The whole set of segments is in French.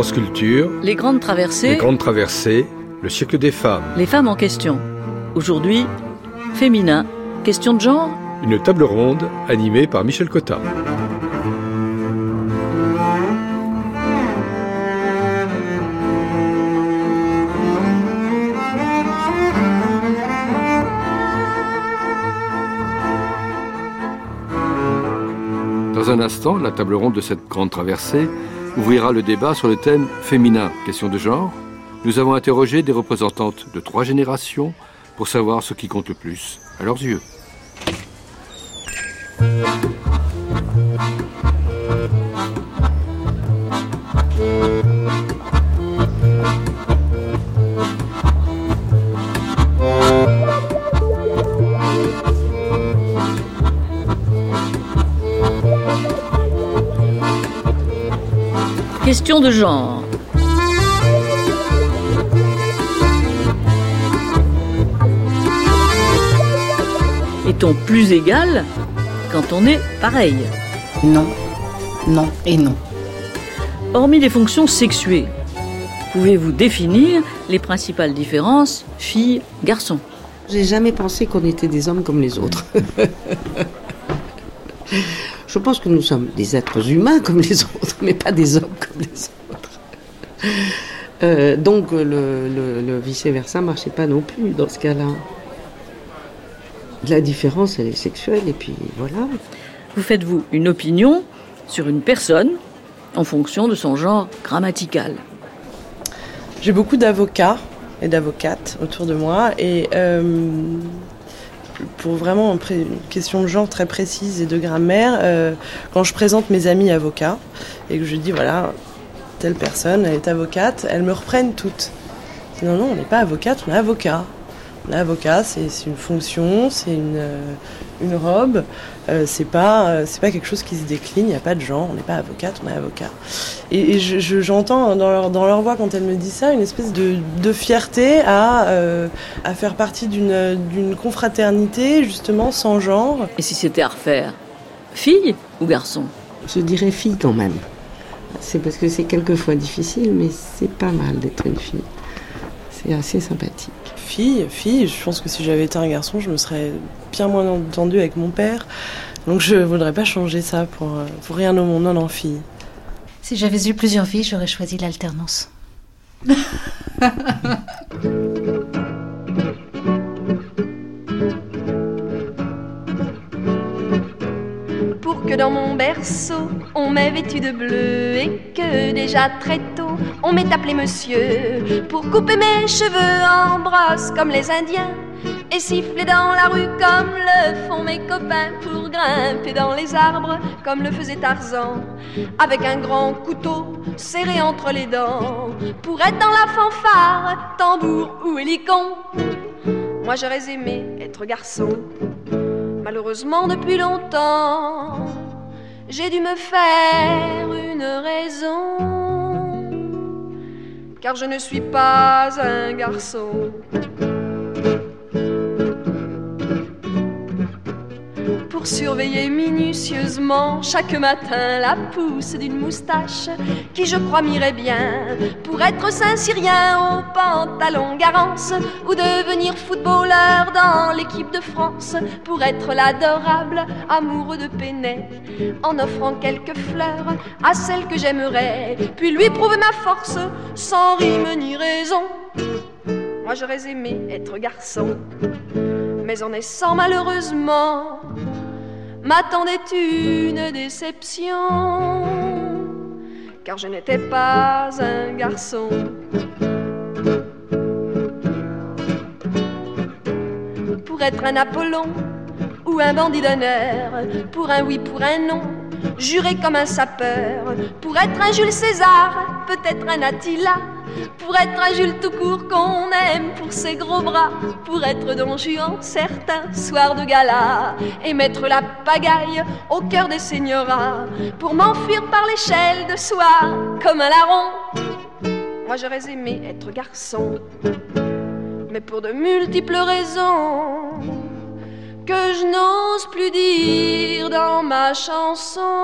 France Culture, Les grandes traversées, Les Grandes Traversées, le siècle des femmes, les femmes en question. Aujourd'hui, féminin, question de genre une table ronde animée par Michel Cotta. Dans un instant, la table ronde de cette grande traversée ouvrira le débat sur le thème féminin, question de genre. Nous avons interrogé des représentantes de trois générations pour savoir ce qui compte le plus à leurs yeux. Question de genre. Est-on plus égal quand on est pareil? Non, non et non. Hormis les fonctions sexuées, pouvez-vous définir les principales différences filles-garçons J'ai jamais pensé qu'on était des hommes comme les autres. Je pense que nous sommes des êtres humains comme les autres, mais pas des hommes les autres. Euh, donc le, le- le vice-versa marchait pas non plus dans ce cas-là. La différence, elle est sexuelle, et puis voilà. Vous faites-vous une opinion sur une personne en fonction de son genre grammatical? J'ai beaucoup d'avocats et d'avocates autour de moi et euh, pour vraiment une question de genre très précise et de grammaire, euh, quand je présente mes amis avocats et que je dis voilà, telle personne elle est avocate, elles me reprennent toutes. Non, non, on n'est pas avocate, on est avocat. On est avocat, c'est une fonction, c'est une, euh, une robe, euh, c'est pas, euh, c'est pas quelque chose qui se décline, il n'y a pas de genre, on n'est pas avocate, on est avocat. Et, et je- je- j'entends dans leur, dans leur voix, quand elles me disent ça, une espèce de, de fierté à, euh, à faire partie d'une d'une confraternité, justement, sans genre. Et si c'était à refaire Fille ou garçon? Je dirais fille quand même. C'est parce que c'est quelquefois difficile, mais c'est pas mal d'être une fille. C'est assez sympathique. Fille, fille, je pense que si j'avais été un garçon, je me serais bien moins entendue avec mon père. Donc je voudrais pas changer ça pour, euh, pour rien au monde, non, non, fille. Si j'avais eu plusieurs filles, j'aurais choisi l'alternance. que dans mon berceau on m'ait vêtu de bleu et que déjà très tôt on m'ait appelé monsieur pour couper mes cheveux en brosse comme les Indiens et siffler dans la rue comme le font mes copains pour grimper dans les arbres comme le faisait Tarzan avec un grand couteau serré entre les dents pour être dans la fanfare, tambour ou hélicon. Moi j'aurais aimé être garçon. Malheureusement, depuis longtemps, j'ai dû me faire une raison. Car je ne suis pas un garçon. Pour surveiller minutieusement chaque matin la pousse d'une moustache qui je crois m'irait bien pour être Saint-Cyrien au pantalon garance ou devenir footballeur dans l'équipe de France pour être l'adorable amoureux de Pénet en offrant quelques fleurs à celle que j'aimerais puis lui prouver ma force sans rime ni raison. Moi j'aurais aimé être garçon mais en naissant malheureusement m'attendait une déception, car je n'étais pas un garçon. Pour être un Apollon ou un bandit d'honneur, pour un oui, pour un non, juré comme un sapeur, pour être un Jules César, peut-être un Attila, pour être un Jules tout court qu'on aime pour ses gros bras, pour être Don Juan certains soirs de gala, et mettre la pagaille au cœur des seigneurats, pour m'enfuir par l'échelle de soie comme un larron. Moi j'aurais aimé être garçon, mais pour de multiples raisons que je n'ose plus dire dans ma chanson.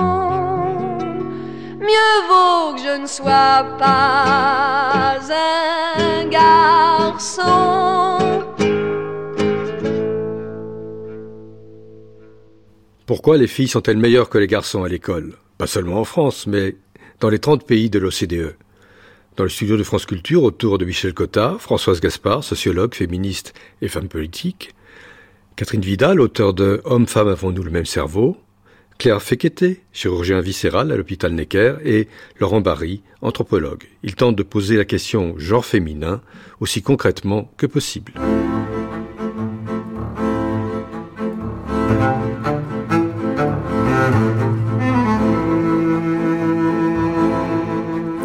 Mieux vaut que je ne sois pas un garçon. Pourquoi les filles sont-elles meilleures que les garçons à l'école? Pas seulement en France, mais dans les 30 pays de l'OCDE. Dans le studio de France Culture, autour de Michel Cotta, Françoise Gaspard, sociologue, féministe et femme politique, Catherine Vidal, auteur de Hommes-femmes avons-nous le même cerveau, Claire Fequeté, chirurgien viscéral à l'hôpital Necker, et Laurent Barry, anthropologue. Ils tentent de poser la question genre féminin aussi concrètement que possible.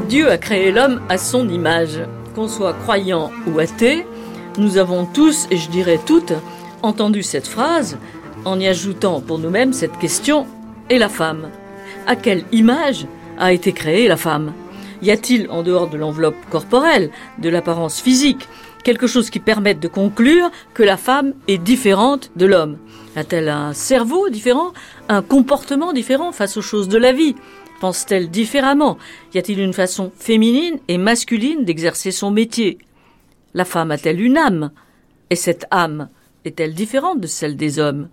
Dieu a créé l'homme à son image. Qu'on soit croyant ou athée, nous avons tous, et je dirais toutes, entendu cette phrase en y ajoutant pour nous-mêmes cette question et la femme? À quelle image a été créée la femme? Y a-t-il, en dehors de l'enveloppe corporelle, de l'apparence physique, quelque chose qui permette de conclure que la femme est différente de l'homme? A-t-elle un cerveau différent, un comportement différent face aux choses de la vie? Pense-t-elle différemment? Y a-t-il une façon féminine et masculine d'exercer son métier? La femme a-t-elle une âme? Et cette âme est-elle différente de celle des hommes?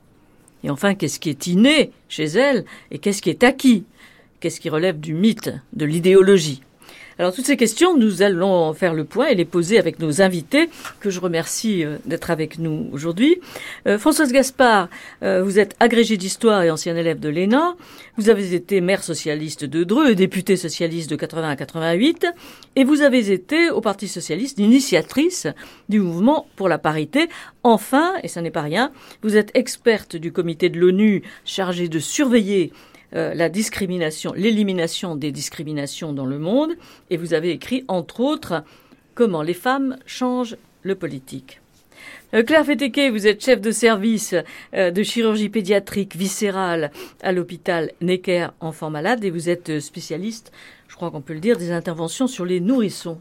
Et enfin, qu'est-ce qui est inné chez elle et qu'est-ce qui est acquis? Qu'est-ce qui relève du mythe, de l'idéologie? Alors toutes ces questions, nous allons faire le point et les poser avec nos invités, que je remercie euh, d'être avec nous aujourd'hui. Euh, Françoise Gaspard, euh, vous êtes agrégée d'histoire et ancien élève de l'ENA. Vous avez été maire socialiste de Dreux et députée socialiste de 80 à 88. Et vous avez été au Parti socialiste l'initiatrice du mouvement pour la parité. Enfin, et ça n'est pas rien, vous êtes experte du comité de l'ONU chargé de surveiller euh, la discrimination, l'élimination des discriminations dans le monde, et vous avez écrit, entre autres, Comment les femmes changent le politique. Euh, Claire Fétéquet, vous êtes chef de service euh, de chirurgie pédiatrique viscérale à l'hôpital Necker Enfants Malades et vous êtes spécialiste, crois qu'on peut le dire, des interventions sur les nourrissons.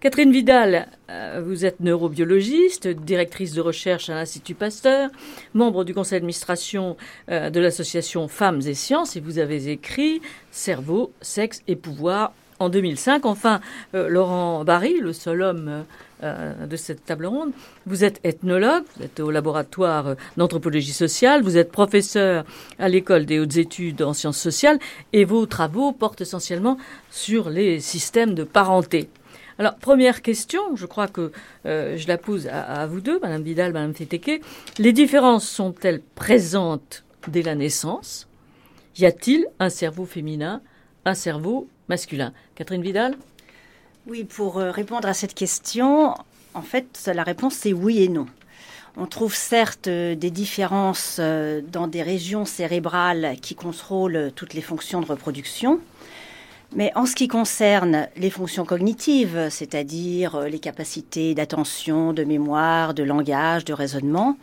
Catherine Vidal, euh, vous êtes neurobiologiste, directrice de recherche à l'Institut Pasteur, membre du conseil d'administration euh, de l'association Femmes et Sciences, et vous avez écrit Cerveau, sexe et pouvoir en 2005. Enfin, euh, Laurent Barry, le seul homme de cette table ronde, vous êtes ethnologue, vous êtes au laboratoire d'anthropologie sociale, vous êtes professeur à l'école des hautes études en sciences sociales, et vos travaux portent essentiellement sur les systèmes de parenté. Alors, première question, je crois que euh, je la pose à, vous deux, Madame Vidal, Madame Fétéqué. Les différences sont-elles présentes dès la naissance? Y a-t-il un cerveau féminin, un cerveau masculin? Catherine Vidal? Oui, pour euh, répondre à cette question, en fait, la réponse c'est oui et non. On trouve certes euh, des différences dans des régions cérébrales qui contrôlent toutes les fonctions de reproduction, mais en ce qui concerne les fonctions cognitives, c'est-à-dire euh, les capacités d'attention, de mémoire, de langage, de raisonnement,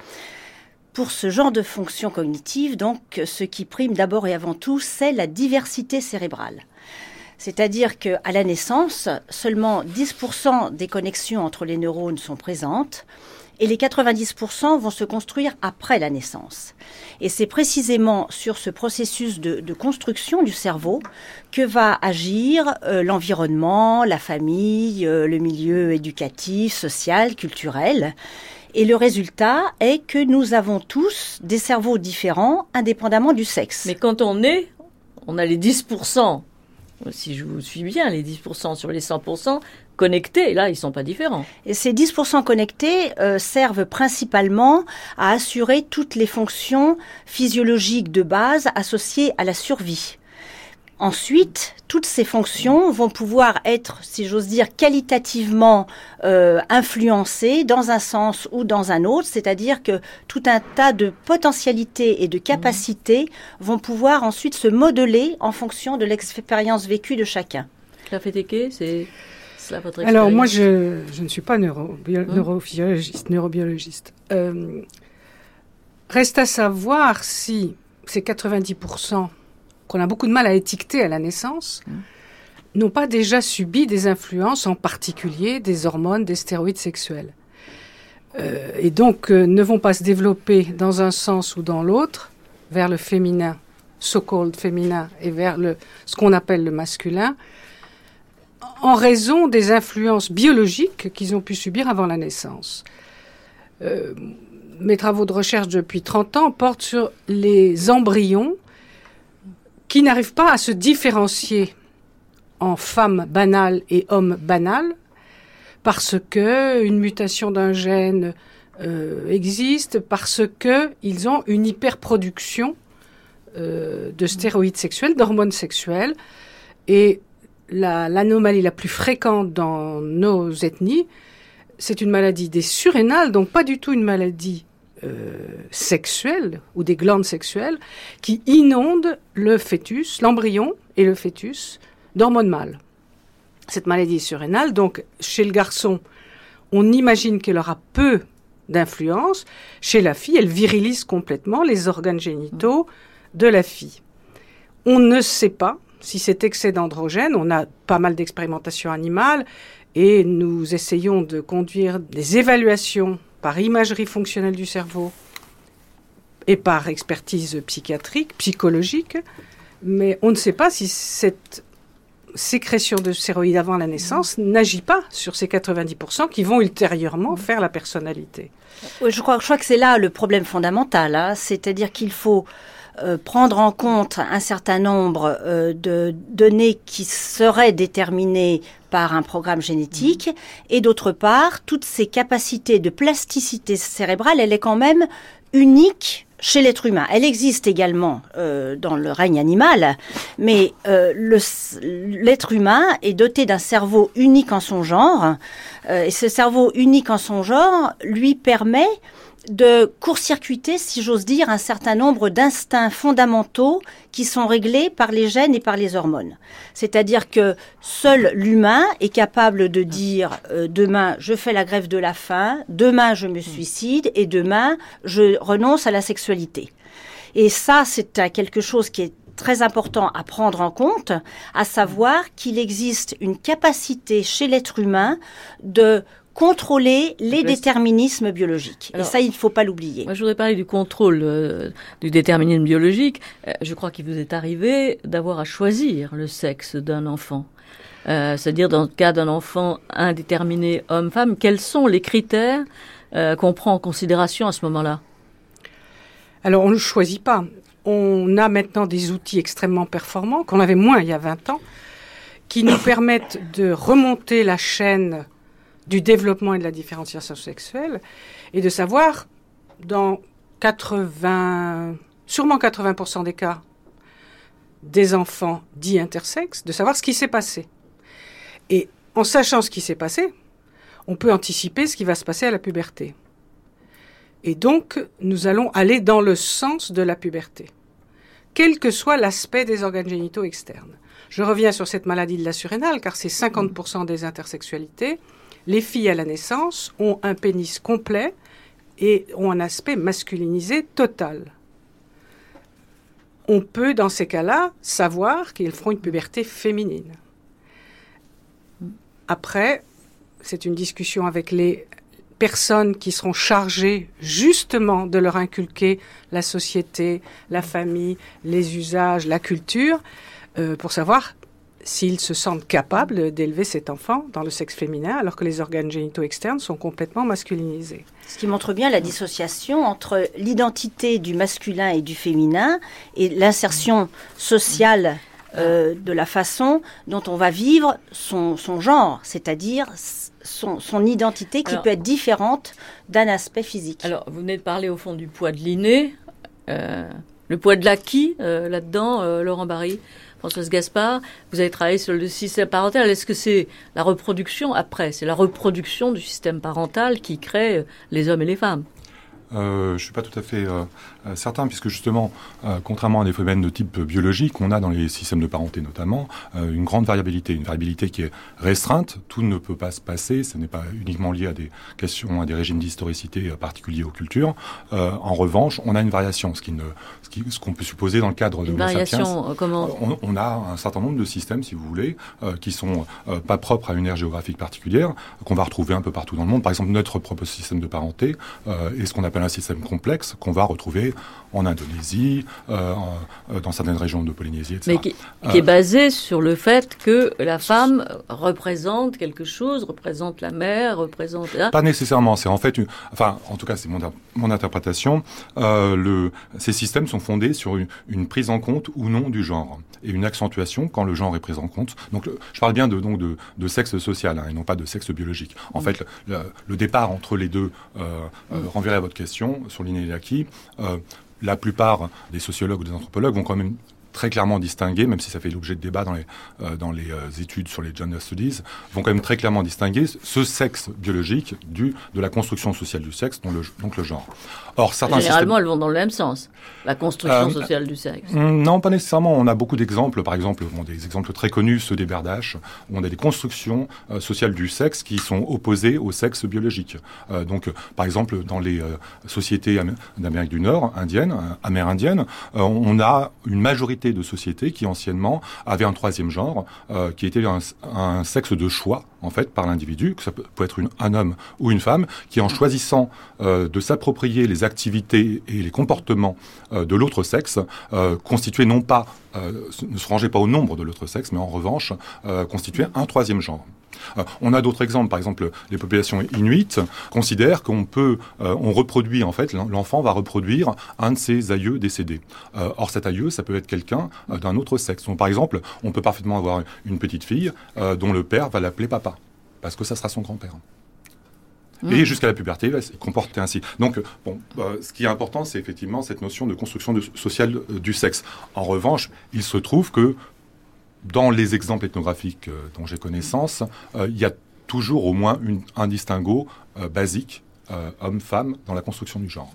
pour ce genre de fonctions cognitives, donc, ce qui prime d'abord et avant tout, c'est la diversité cérébrale. C'est-à-dire qu'à la naissance, seulement 10% des connexions entre les neurones sont présentes et les 90% vont se construire après la naissance. Et c'est précisément sur ce processus de, construction du cerveau que va agir euh, l'environnement, la famille, euh, le milieu éducatif, social, culturel. Et le résultat est que nous avons tous des cerveaux différents indépendamment du sexe. Mais quand on est, on a les 10%, si je vous suis bien, les 10% sur les 100%, connectés, là, ils sont pas différents. Ces 10% connectés euh, servent principalement à assurer toutes les fonctions physiologiques de base associées à la survie. Ensuite, toutes ces fonctions vont pouvoir être, si j'ose dire, qualitativement euh, influencées dans un sens ou dans un autre, c'est-à-dire que tout un tas de potentialités et de capacités vont pouvoir ensuite se modeler en fonction de l'expérience vécue de chacun. La c'est alors moi, je, ne suis pas hein? neurophysiologiste, neurobiologiste. Euh, reste à savoir si ces 90% qu'on a beaucoup de mal à étiqueter à la naissance hein n'ont pas déjà subi des influences, en particulier des hormones, des stéroïdes sexuels. Euh, et donc euh, ne vont pas se développer dans un sens ou dans l'autre, vers le féminin so-called féminin et vers le, ce qu'on appelle le masculin, en raison des influences biologiques qu'ils ont pu subir avant la naissance. Euh, mes travaux de recherche depuis 30 ans portent sur les embryons qui n'arrivent pas à se différencier en femmes banales et hommes banals parce que une mutation d'un gène euh, existe, parce que ils ont une hyperproduction euh, de stéroïdes sexuels, d'hormones sexuelles, et l'anomalie la, plus fréquente dans nos ethnies, c'est une maladie des surrénales, donc pas du tout une maladie euh, sexuelle ou des glandes sexuelles, qui inonde le fœtus, l'embryon et le fœtus d'hormones mâles. Cette maladie surrénale, donc chez le garçon, on imagine qu'elle aura peu d'influence. Chez la fille, elle virilise complètement les organes génitaux de la fille. On ne sait pas si cet excès d'androgène, on a pas mal d'expérimentations animales et nous essayons de conduire des évaluations par imagerie fonctionnelle du cerveau et par expertise psychiatrique, psychologique, mais on ne sait pas si cette sécrétion de stéroïdes avant la naissance n'agit pas sur ces 90% qui vont ultérieurement faire la personnalité. Je crois, je crois que c'est là le problème fondamental, hein. c'est-à-dire qu'il faut euh, prendre en compte un certain nombre euh, de données qui seraient déterminées par un programme génétique, et d'autre part, toutes ces capacités de plasticité cérébrale, elle est quand même unique chez l'être humain. Elle existe également euh, dans le règne animal, mais l'être humain est doté d'un cerveau unique en son genre, et ce cerveau unique en son genre lui permet de court-circuiter, si j'ose dire, un certain nombre d'instincts fondamentaux qui sont réglés par les gènes et par les hormones. C'est-à-dire que seul l'humain est capable de dire euh, demain je fais la grève de la faim, demain je me suicide et demain je renonce à la sexualité. Et ça, c'est quelque chose qui est très important à prendre en compte, à savoir qu'il existe une capacité chez l'être humain de contrôler les déterminismes biologiques. et ça, il ne faut pas l'oublier. Moi, je voudrais parler du contrôle euh, du déterminisme biologique. Euh, je crois qu'il vous est arrivé d'avoir à choisir le sexe d'un enfant. Euh, c'est-à-dire, dans le cas d'un enfant indéterminé homme-femme, quels sont les critères qu'on prend en considération à ce moment-là? Alors, on ne choisit pas. On a maintenant des outils extrêmement performants, qu'on avait moins il y a 20 ans, qui nous permettent de remonter la chaîne du développement et de la différenciation sexuelle et de savoir dans 80, sûrement 80% des cas des enfants dits intersexes, de savoir ce qui s'est passé. Et en sachant ce qui s'est passé, on peut anticiper ce qui va se passer à la puberté. Et donc, nous allons aller dans le sens de la puberté, quel que soit l'aspect des organes génitaux externes. Je reviens sur cette maladie de la surrénale, car c'est 50% des intersexualités les filles à la naissance ont un pénis complet et ont un aspect masculinisé total. On peut, dans ces cas-là, savoir qu'ils feront une puberté féminine. Après, c'est une discussion avec les personnes qui seront chargées justement de leur inculquer la société, la famille, les usages, la culture, euh, pour savoir s'ils se sentent capables d'élever cet enfant dans le sexe féminin alors que les organes génitaux externes sont complètement masculinisés. Ce qui montre bien la dissociation entre l'identité du masculin et du féminin et l'insertion sociale euh, de la façon dont on va vivre son, genre, c'est-à-dire son, identité qui peut être différente d'un aspect physique. Alors, vous venez de parler au fond du poids de l'inné, euh, le poids de l'acquis euh, là-dedans, Laurent Barry. Françoise Gaspard, vous avez travaillé sur le système parental. Est-ce que c'est la reproduction après? C'est la reproduction du système parental qui crée les hommes et les femmes euh, je ne suis pas tout à fait euh, euh, certain, puisque justement, contrairement à des phénomènes de type biologique, on a dans les systèmes de parenté notamment une grande variabilité, une variabilité qui est restreinte. Tout ne peut pas se passer, ce n'est pas uniquement lié à des questions, à des régimes d'historicité particuliers aux cultures. en revanche, on a une variation, ce qui ne, ce qu'on peut supposer dans le cadre de une variation, comment on, a un certain nombre de systèmes, si vous voulez, qui sont pas propres à une aire géographique particulière, qu'on va retrouver un peu partout dans le monde. Par exemple, notre propre système de parenté est ce qu'on appelle un système complexe qu'on va retrouver en Indonésie, euh, euh, dans certaines régions de Polynésie, etc. Mais qui, qui, est basé sur le fait que la femme représente quelque chose, représente la mère, représente... Pas nécessairement, c'est en fait... Une, enfin, en tout cas, c'est mon, mon interprétation. le, ces systèmes sont fondés sur une, une prise en compte ou non du genre et une accentuation quand le genre est pris en compte. Donc, je parle bien de, donc de, de sexe social hein, et non pas de sexe biologique. En mm. fait, le, le, départ entre les deux euh, euh, renverrait à votre question sur l'inéliaki. Euh, la plupart des sociologues ou des anthropologues vont quand même très clairement distinguer, même si ça fait l'objet de débat dans les, euh, dans les euh, études sur les gender studies, vont quand même très clairement distinguer ce sexe biologique du, de la construction sociale du sexe, donc le, donc le genre. Or, certains Généralement, elles vont dans le même sens, la construction euh, sociale du sexe. Mm, non, pas nécessairement. On a beaucoup d'exemples, par exemple, bon, des exemples très connus, ceux des Berdache, où on a des constructions sociales du sexe qui sont opposées au sexe biologique. donc, par exemple, dans les sociétés d'Amérique du Nord, indiennes, amérindiennes, on a une majorité de sociétés qui anciennement avaient un troisième genre, euh, qui était un, sexe de choix en fait par l'individu, que ça peut, être un homme ou une femme, qui en choisissant euh, de s'approprier les activités et les comportements euh, de l'autre sexe, constituait non pas, ne se rangeait pas au nombre de l'autre sexe, mais en revanche constituait un troisième genre. Euh, on a d'autres exemples. Par exemple, les populations inuites considèrent qu'on peut, euh, on reproduit en fait, l'enfant va reproduire un de ses aïeux décédés. Euh, or, cet aïeux, ça peut être quelqu'un d'un autre sexe. Donc, par exemple, on peut parfaitement avoir une petite fille dont le père va l'appeler papa, parce que ça sera son grand-père. Et mmh. jusqu'à la puberté, il va se comporter ainsi. Donc, bon, ce qui est important, c'est effectivement cette notion de construction sociale du sexe. En revanche, il se trouve que dans les exemples ethnographiques euh, dont j'ai connaissance, euh, il y a toujours au moins un distinguo euh, basique homme-femme dans la construction du genre.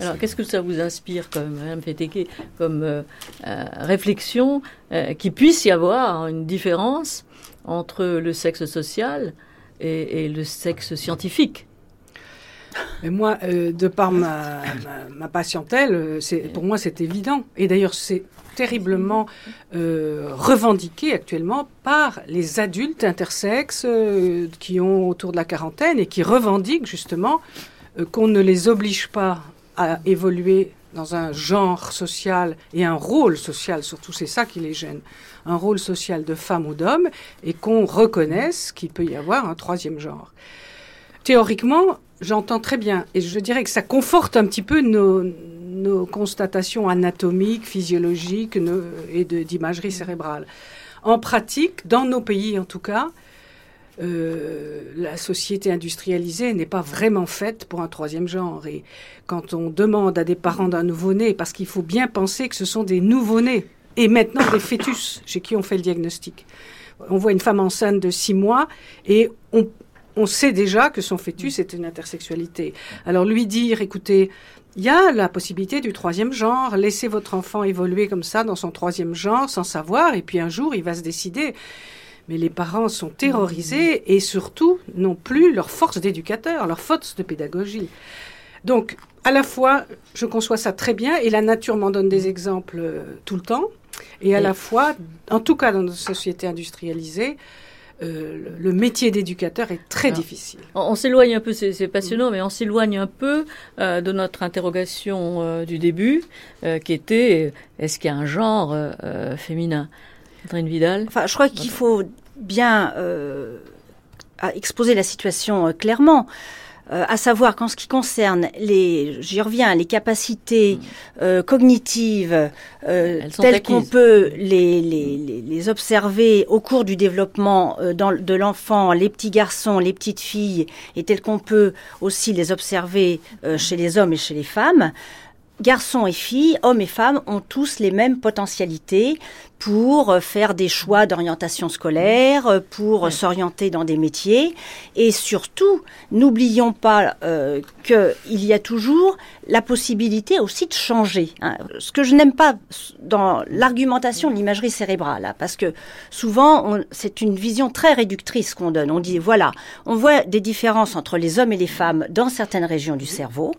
Alors, qu'est-ce que ça vous inspire comme, Mme Fétéké, comme réflexion qu'il puisse y avoir une différence entre le sexe social et, le sexe scientifique? Mais moi, de par ma, ma, patientèle, pour moi c'est évident. Et d'ailleurs, c'est terriblement euh, revendiquée actuellement par les adultes intersexes euh, qui ont autour de la quarantaine et qui revendiquent justement euh, qu'on ne les oblige pas à évoluer dans un genre social et un rôle social, surtout c'est ça qui les gêne, un rôle social de femme ou d'homme, et qu'on reconnaisse qu'il peut y avoir un troisième genre. Théoriquement, j'entends très bien, et je dirais que ça conforte un petit peu nos, nos constatations anatomiques, physiologiques et d'imagerie cérébrale. En pratique, dans nos pays en tout cas, euh, la société industrialisée n'est pas vraiment faite pour un troisième genre. Et quand on demande à des parents d'un nouveau-né, parce qu'il faut bien penser que ce sont des nouveau-nés, et maintenant des fœtus chez qui on fait le diagnostic. On voit une femme enceinte de six mois et on, on sait déjà que son fœtus est une intersexualité. Alors lui dire, écoutez, il y a la possibilité du troisième genre. Laissez votre enfant évoluer comme ça dans son troisième genre sans savoir, et puis un jour il va se décider. Mais les parents sont terrorisés et surtout n'ont plus leur force d'éducateur, leur force de pédagogie. Donc, à la fois, je conçois ça très bien et la nature m'en donne des exemples euh, tout le temps. Et à la fois, en tout cas dans nos sociétés industrialisées, euh, le métier d'éducateur est très difficile. On, s'éloigne un peu, c'est passionnant, mais on s'éloigne un peu euh, de notre interrogation euh, du début, qui était est-ce qu'il y a un genre féminin? Catherine Vidal? Enfin, je crois qu'il faut bien exposer la situation clairement. Euh, à savoir qu'en ce qui concerne les, j'y reviens, les capacités mm. euh, cognitives euh, telles qu'on peut les, les, les, observer au cours du développement dans, de l'enfant, les petits garçons, les petites filles, et telles qu'on peut aussi les observer chez les hommes et chez les femmes, garçons et filles, hommes et femmes ont tous les mêmes potentialités pour euh, faire des choix d'orientation scolaire, euh, pour s'orienter dans des métiers. Et surtout, n'oublions pas euh, qu'il y a toujours la possibilité aussi de changer. Hein. Ce que je n'aime pas dans l'argumentation de l'imagerie cérébrale, hein, parce que souvent, c'est une vision très réductrice qu'on donne. On dit, voilà, on voit des différences entre les hommes et les femmes dans certaines régions du cerveau.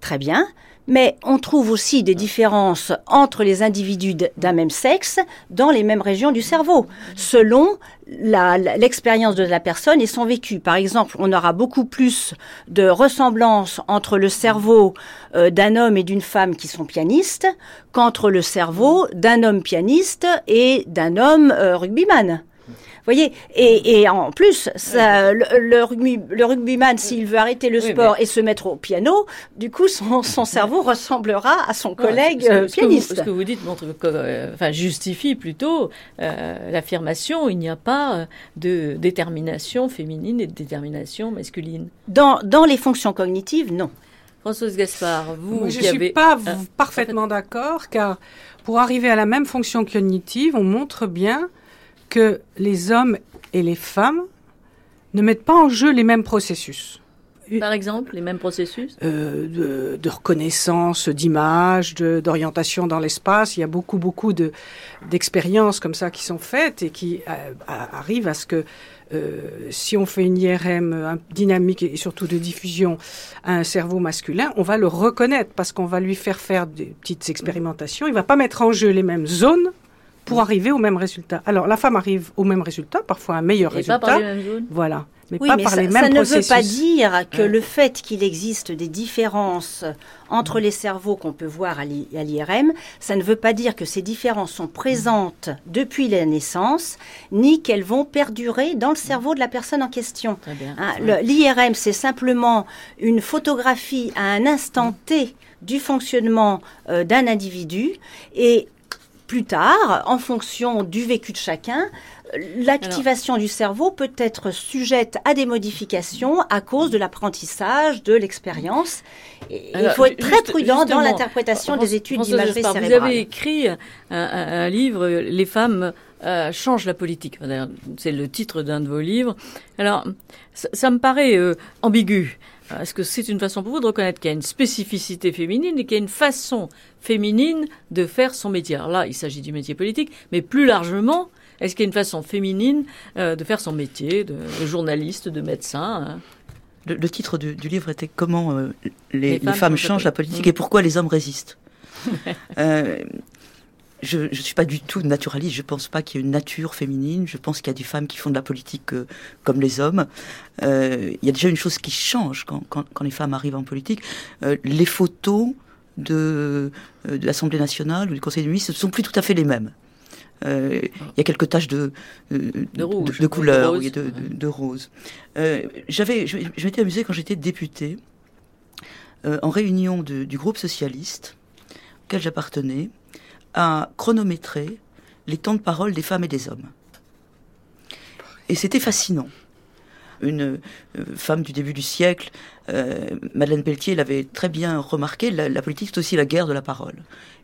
Très bien. Mais on trouve aussi des différences entre les individus d'un même sexe dans les mêmes régions du cerveau, selon l'expérience de la personne et son vécu. Par exemple, on aura beaucoup plus de ressemblances entre le cerveau euh, d'un homme et d'une femme qui sont pianistes qu'entre le cerveau d'un homme pianiste et d'un homme euh, rugbyman voyez, et, en plus, ça, le, rugby, le rugbyman, s'il veut arrêter le sport et se mettre au piano, du coup, son, son cerveau ressemblera à son collègue euh, pianiste. ce que vous dites montre, euh, enfin, justifie plutôt euh, l'affirmation il n'y a pas de détermination féminine et de détermination masculine. Dans, dans les fonctions cognitives, non. Françoise Gaspard, vous Je ne suis pas parfaitement d'accord, car pour arriver à la même fonction cognitive, on montre bien que les hommes et les femmes ne mettent pas en jeu les mêmes processus. Par exemple, les mêmes processus? Euh, de, reconnaissance d'images, d'orientation dans l'espace. Il y a beaucoup, beaucoup d'expériences comme ça qui sont faites et qui euh, arrivent à ce que euh, si on fait une IRM dynamique et surtout de diffusion à un cerveau masculin, on va le reconnaître parce qu'on va lui faire faire des petites expérimentations. Il va pas mettre en jeu les mêmes zones pour arriver au même résultat. Alors la femme arrive au même résultat, parfois un meilleur résultat. Pas par les mêmes zones. Voilà. Mais pas par ça, les mêmes ça ne veut pas dire que le fait qu'il existe des différences entre les cerveaux qu'on peut voir à l'IRM, ça ne veut pas dire que ces différences sont présentes depuis la naissance, ni qu'elles vont perdurer dans le cerveau de la personne en question. Hein, L'IRM, c'est simplement une photographie à un instant T du fonctionnement euh, d'un individu et plus tard, en fonction du vécu de chacun, l'activation du cerveau peut être sujette à des modifications à cause de l'apprentissage, de l'expérience. Il faut être très prudent dans l'interprétation des études d'imagerie cérébrale. Vous avez écrit un, livre, Les femmes euh, changent la politique. C'est le titre d'un de vos livres. Alors, ça, me paraît euh, ambigu. Est-ce que c'est une façon pour vous de reconnaître qu'il y a une spécificité féminine et qu'il y a une façon féminine de faire son métier? Alors là, il s'agit du métier politique, mais plus largement, est-ce qu'il y a une façon féminine euh, de faire son métier, de, journaliste, de médecin hein? Le, titre du, livre était Comment euh, les, femmes, changent la politique et pourquoi les hommes résistent. Euh, je ne suis pas du tout naturaliste. Je ne pense pas qu'il y ait une nature féminine. Je pense qu'il y a des femmes qui font de la politique euh, comme les hommes. Euh, il y a déjà une chose qui change quand, quand, quand les femmes arrivent en politique. Euh, les photos de, de l'Assemblée nationale ou du Conseil des ministres ne sont plus tout à fait les mêmes. Il y a quelques taches de, de, rouge, de, couleur, de, de, de, rose. J'avais, je, je m'étais amusée quand j'étais députée en réunion du groupe socialiste auquel j'appartenais à chronométrer les temps de parole des femmes et des hommes. Et c'était fascinant. Une euh, femme du début du siècle, euh, Madeleine Pelletier l'avait très bien remarqué, la, politique c'est aussi la guerre de la parole.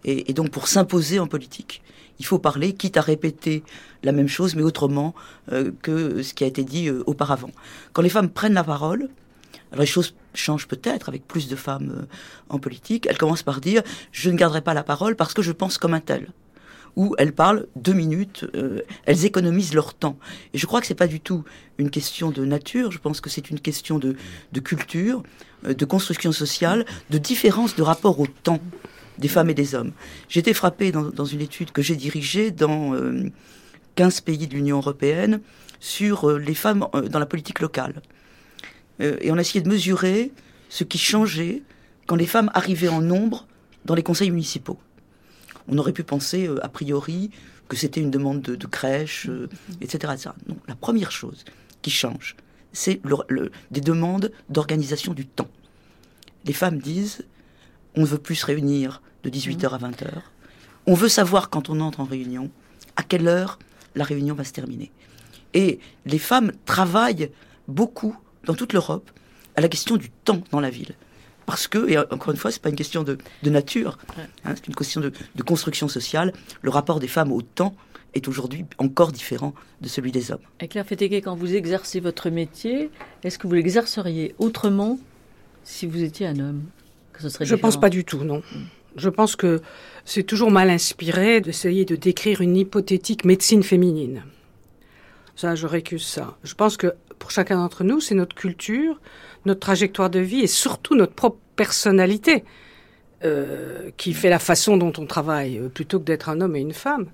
Et, donc pour s'imposer en politique, il faut parler, quitte à répéter la même chose, mais autrement euh, que ce qui a été dit auparavant. Quand les femmes prennent la parole, les choses changent peut-être avec plus de femmes euh, en politique. Elles commencent par dire je ne garderai pas la parole parce que je pense comme un tel. Ou elles parlent deux minutes, euh, elles économisent leur temps. Et je crois que c'est pas du tout une question de nature. Je pense que c'est une question de, culture, euh, de construction sociale, de différence de rapport au temps des femmes et des hommes. J'ai été frappée dans, une étude que j'ai dirigée dans 15 pays de l'Union européenne sur les femmes dans la politique locale. Euh, et on a essayé de mesurer ce qui changeait quand les femmes arrivaient en nombre dans les conseils municipaux. On aurait pu penser, euh, a priori, que c'était une demande de, crèche, etc., euh, etc. Non, la première chose qui change, c'est des demandes d'organisation du temps. Les femmes disent, on ne veut plus se réunir de 18h à 20h. On veut savoir quand on entre en réunion, à quelle heure la réunion va se terminer. Et les femmes travaillent beaucoup dans toute l'Europe à la question du temps dans la ville. Parce que, et encore une fois, c'est pas une question de, nature, hein, c'est une question de, construction sociale. Le rapport des femmes au temps est aujourd'hui encore différent de celui des hommes. Et Claire Fétégué, quand vous exercez votre métier, est-ce que vous l'exerceriez autrement si vous étiez un homme? Que ce Je ne pense pas du tout, non. Je pense que c'est toujours mal inspiré d'essayer de décrire une hypothétique médecine féminine. Ça, je récuse ça. Je pense que pour chacun d'entre nous, c'est notre culture, notre trajectoire de vie et surtout notre propre personnalité euh, qui fait la façon dont on travaille, euh, plutôt que d'être un homme et une femme.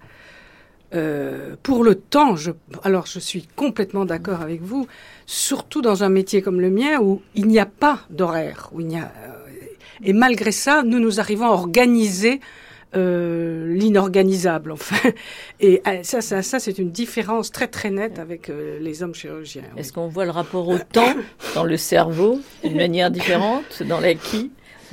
Euh, pour le temps, je, alors je suis complètement d'accord avec vous, surtout dans un métier comme le mien où il n'y a pas d'horaire, et malgré ça, nous nous arrivons à organiser euh, l'inorganisable, enfin. Et ça, ça, ça c'est une différence très très nette avec les hommes chirurgiens. Est-ce qu'on voit le rapport au temps dans le cerveau d'une manière différente dans l'acquis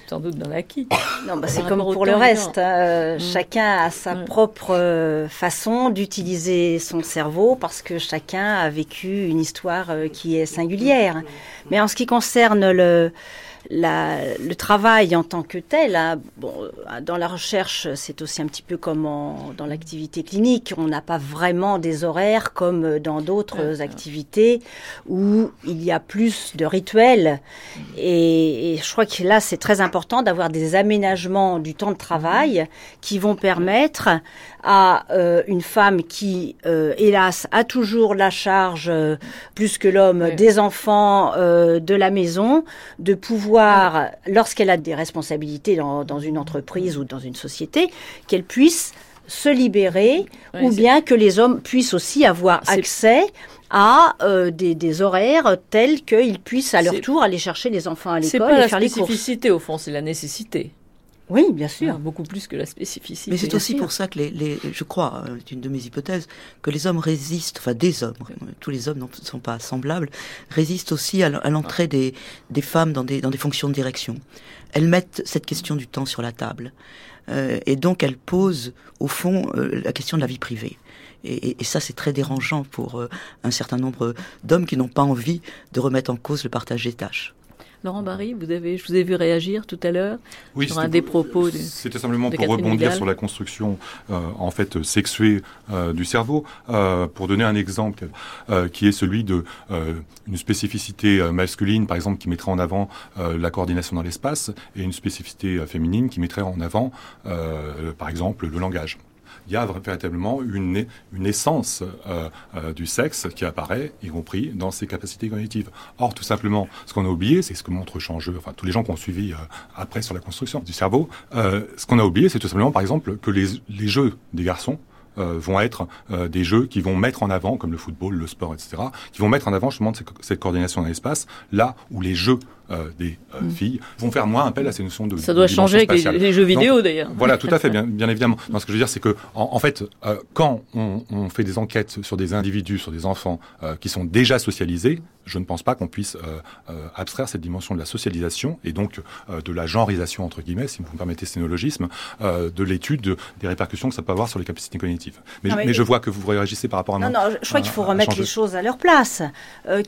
sans doute dans l'acquis. Non, bah, c'est comme pour le reste. Hein. Mm. Chacun a sa mm. propre euh, façon d'utiliser son cerveau parce que chacun a vécu une histoire euh, qui est singulière. Mais en ce qui concerne le, le travail en tant que tel, hein, bon, dans la recherche, c'est aussi un petit peu comme dans l'activité clinique. On n'a pas vraiment des horaires comme dans d'autres activités où il y a plus de rituels. Et, et je crois que là, c'est très important d'avoir des aménagements du temps de travail qui vont permettre à euh, une femme qui, euh, hélas, a toujours la charge, euh, plus que l'homme, des enfants, de la maison, de pouvoir, lorsqu'elle a des responsabilités dans, dans, une entreprise ou dans une société, qu'elle puisse se libérer, ou bien que les hommes puissent aussi avoir accès à des, des, horaires tels qu'ils puissent à leur tour aller chercher les enfants à l'école et faire les courses. C'est pas la spécificité au fond, c'est la nécessité. Oui, bien sûr. beaucoup plus que la spécificité. Mais c'est aussi pour ça que les, les je crois, euh, c'est une de mes hypothèses, que les hommes résistent, enfin des hommes, tous les hommes ne sont pas semblables, résistent aussi à l'entrée des, des femmes dans des, dans des fonctions de direction. Elles mettent cette question du temps sur la table. Euh, et donc elles posent, au fond, euh, la question de la vie privée. Et, et, ça, c'est très dérangeant pour euh, un certain nombre d'hommes qui n'ont pas envie de remettre en cause le partage des tâches. Laurent Barry, vous avez, je vous ai vu réagir tout à l'heure sur un des propos. C'était simplement pour rebondir sur la construction euh, en fait sexuée euh, du cerveau, euh, pour donner un exemple qui est celui de une spécificité masculine, par exemple, qui mettrait en avant la coordination dans l'espace, et une spécificité féminine qui mettrait en avant, par exemple, le langage il y a véritablement une, une essence euh, euh, du sexe qui apparaît, y compris dans ses capacités cognitives. Or, tout simplement, ce qu'on a oublié, c'est ce que montre Changeux, enfin tous les gens qui ont suivi euh, après sur la construction du cerveau, ce qu'on a oublié, c'est tout simplement, par exemple, que les, les jeux des garçons euh, vont être euh, des jeux qui vont mettre en avant, comme le football, le sport, etc., qui vont mettre en avant justement cette, coordination dans l'espace, là où les jeux euh, des mm. filles vont faire moins appel à ces notions de Ça doit changer avec les, jeux vidéo d'ailleurs. Voilà, tout à fait, bien, bien évidemment. Non, ce que je veux dire, c'est que en, fait, quand on, on, fait des enquêtes sur des individus, sur des enfants qui sont déjà socialisés, je ne pense pas qu'on puisse abstraire cette dimension de la socialisation et donc de la genrisation entre guillemets, si vous me permettez ce néologisme, de l'étude des répercussions que ça peut avoir sur les capacités cognitives. Mais, je vois que vous réagissez par rapport à Non, non, je crois qu'il faut remettre les choses à leur place. Euh,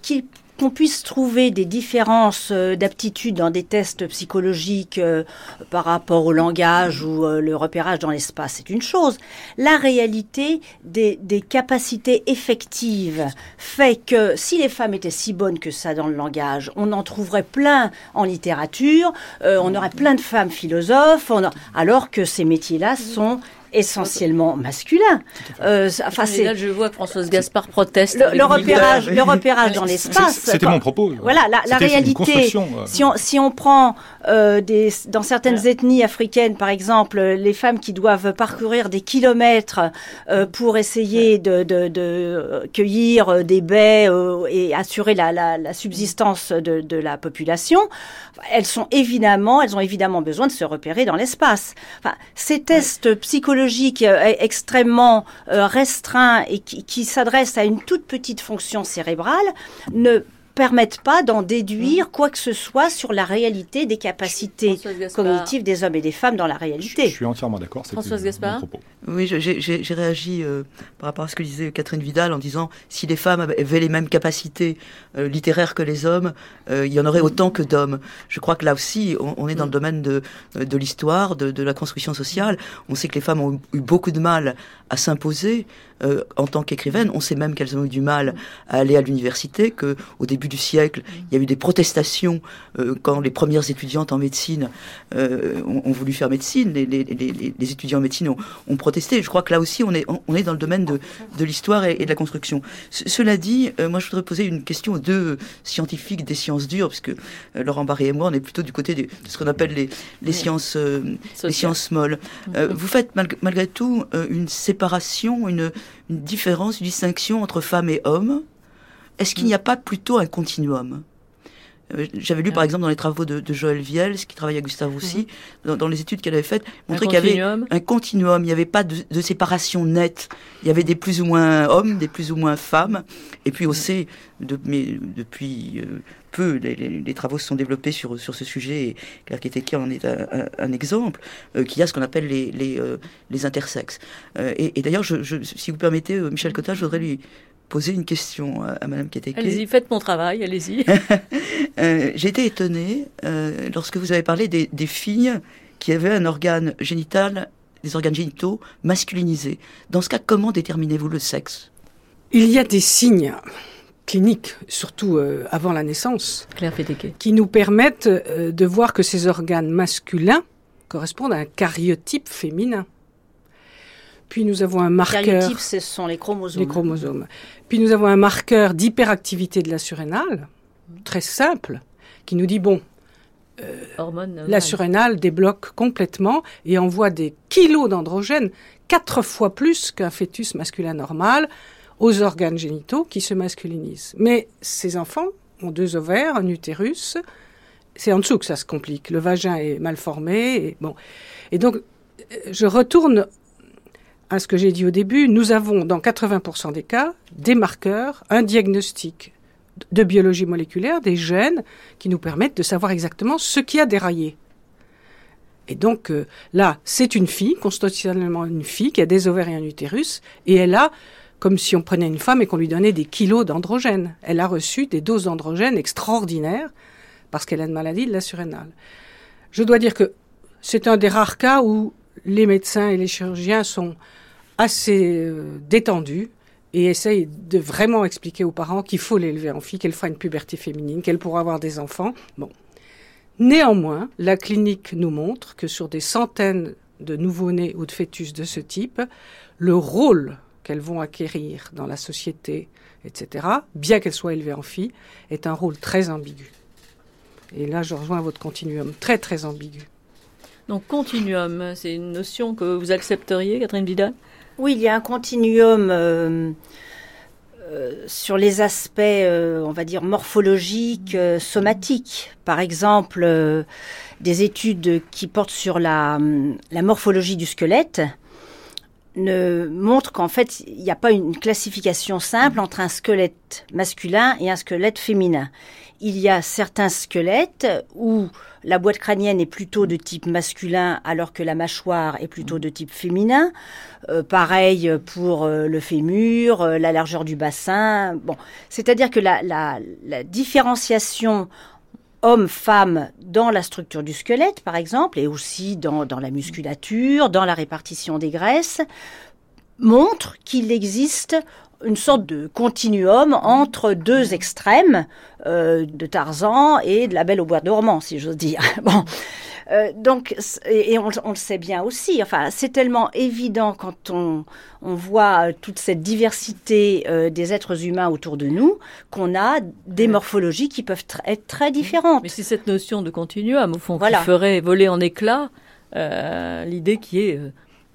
qu'on puisse trouver des différences euh, d'aptitude dans des tests psychologiques euh, par rapport au langage ou le repérage dans l'espace, c'est une chose. La réalité des, capacités effectives fait que si les femmes étaient si bonnes que ça dans le langage, on en trouverait plein en littérature, on aurait plein de femmes philosophes, alors que ces métiers-là sont essentiellement masculin. Euh, enfin, c'est là je vois que Françoise Gaspard proteste. Le, repérage, le repérage dans l'espace. C'était mon propos. Voilà, la, la réalité. Euh. Si on si on prend euh, des dans certaines ethnies africaines, par exemple, les femmes qui doivent parcourir des kilomètres euh, pour essayer de, de, de, cueillir des baies euh, et assurer la, la, la subsistance de, de la population, elles sont évidemment, elles ont évidemment besoin de se repérer dans l'espace. Enfin, ces tests psychologiques euh, extrêmement euh, restreint et qui, qui s'adresse à une toute petite fonction cérébrale ne permettent pas d'en déduire mmh. quoi que ce soit sur la réalité des capacités cognitives des hommes et des femmes dans la réalité. Je, suis entièrement d'accord. Françoise Gaspard Oui, j'ai réagi euh, par rapport à ce que disait Catherine Vidal en disant si les femmes avaient les mêmes capacités euh, littéraires que les hommes, euh, il y en aurait autant que d'hommes. Je crois que là aussi, on, est dans le domaine de, de l'histoire, de, de, la construction sociale. On sait que les femmes ont eu beaucoup de mal à s'imposer euh, en tant qu'écrivaines. On sait même qu'elles ont eu du mal à aller à l'université, que au début du siècle, il y a eu des protestations euh, quand les premières étudiantes en médecine euh, ont, voulu faire médecine. Les, les, les, les étudiants en médecine ont, ont, protesté. Je crois que là aussi, on est, on, est dans le domaine de, de l'histoire et, et, de la construction. cela dit, moi, je voudrais poser une question aux deux scientifiques des sciences dures, puisque Laurent Barré et moi, on est plutôt du côté de, ce qu'on appelle les, les sciences, les sciences molles. vous faites malgré tout une séparation, une, une différence, une distinction entre femmes et hommes Est-ce qu'il n'y a pas plutôt un continuum? Euh, j'avais lu par exemple dans les travaux de, de Joël Viels, qui travaille à Gustave Roussy, mhm. dans, les études qu'elle avait faites, montrer qu'il y avait un continuum, il n'y avait pas de, séparation nette. Il y avait des plus ou moins hommes, des plus ou moins femmes. Et puis on sait, de, mais depuis euh, peu, les, travaux se sont développés sur, sur ce sujet, et Claire Keteke en est un, exemple, euh, qu'il y a ce qu'on appelle les, les, les intersexes. et, d'ailleurs, je, si vous permettez, Michel Cotta, je voudrais lui poser une question à, Madame. Allez-y, faites mon travail, allez-y. euh, J'ai été étonnée euh, lorsque vous avez parlé des, des, filles qui avaient un organe génital, des organes génitaux masculinisés. Dans ce cas, comment déterminez-vous le sexe? Il y a des signes cliniques, surtout euh, avant la naissance, Claire qui nous permettent euh, de voir que ces organes masculins correspondent à un cariotype féminin. Puis nous avons un marqueur. Cariotype, ce sont les chromosomes. Les chromosomes. Puis nous avons un marqueur d'hyperactivité de la surrénale, très simple, qui nous dit bon, euh, la surrénale débloque complètement et envoie des kilos d'androgènes, quatre fois plus qu'un fœtus masculin normal, aux organes génitaux qui se masculinisent. Mais ces enfants ont deux ovaires, un utérus. C'est en dessous que ça se complique. Le vagin est mal formé. Et, bon. et donc, je retourne à ce que j'ai dit au début, nous avons dans 80% des cas des marqueurs, un diagnostic de biologie moléculaire, des gènes qui nous permettent de savoir exactement ce qui a déraillé. Et donc euh, là, c'est une fille, constitutionnellement une fille, qui a des ovaires et un utérus, et elle a, comme si on prenait une femme et qu'on lui donnait des kilos d'androgènes. Elle a reçu des doses d'androgènes extraordinaires parce qu'elle a une maladie de la surrénale. Je dois dire que c'est un des rares cas où les médecins et les chirurgiens sont assez euh, détendue et essaye de vraiment expliquer aux parents qu'il faut l'élever en fille, qu'elle fera une puberté féminine, qu'elle pourra avoir des enfants. Bon. Néanmoins, la clinique nous montre que sur des centaines de nouveau-nés ou de fœtus de ce type, le rôle qu'elles vont acquérir dans la société, etc., bien qu'elles soient élevées en filles, est un rôle très ambigu. Et là, je rejoins votre continuum, très très ambigu. Donc continuum, c'est une notion que vous accepteriez, Catherine Vidal? Oui, il y a un continuum euh, euh, sur les aspects, euh, on va dire, morphologiques, somatiques. Par exemple, des études qui portent sur la, la morphologie du squelette ne montrent qu'en fait, il n'y a pas une classification simple entre un squelette masculin et un squelette féminin il y a certains squelettes où la boîte crânienne est plutôt de type masculin alors que la mâchoire est plutôt de type féminin. Euh, pareil pour euh, le fémur, euh, la largeur du bassin. Bon, c'est-à-dire que la, la, la différenciation homme-femme dans la structure du squelette, par exemple, et aussi dans, dans la musculature, dans la répartition des graisses, montre qu'il existe une sorte de continuum entre deux extrêmes euh, de Tarzan et de la Belle au bois dormant, si j'ose dire. bon. Euh, donc, et, on, le sait bien aussi. Enfin, c'est tellement évident quand on, on voit toute cette diversité euh, des êtres humains autour de nous qu'on a des morphologies qui peuvent être très différentes. Mais c'est cette notion de continuum, au fond, qui ferait voler en éclats l'idée qui est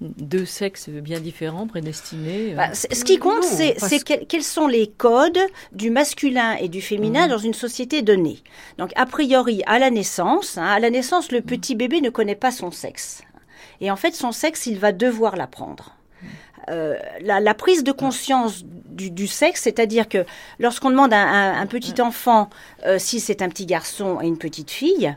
deux sexes bien différents, prédestinés. Euh. Bah, ce qui compte, c'est quels sont les codes du masculin et du féminin mhm. dans une société donnée. Donc, a priori, à la naissance, hein, à la naissance, le petit bébé ne connaît pas son sexe. Et en fait, son sexe, il va devoir l'apprendre. Euh, la, prise de conscience du, sexe, c'est-à-dire que lorsqu'on demande à un, petit enfant euh, si c'est un petit garçon et une petite fille,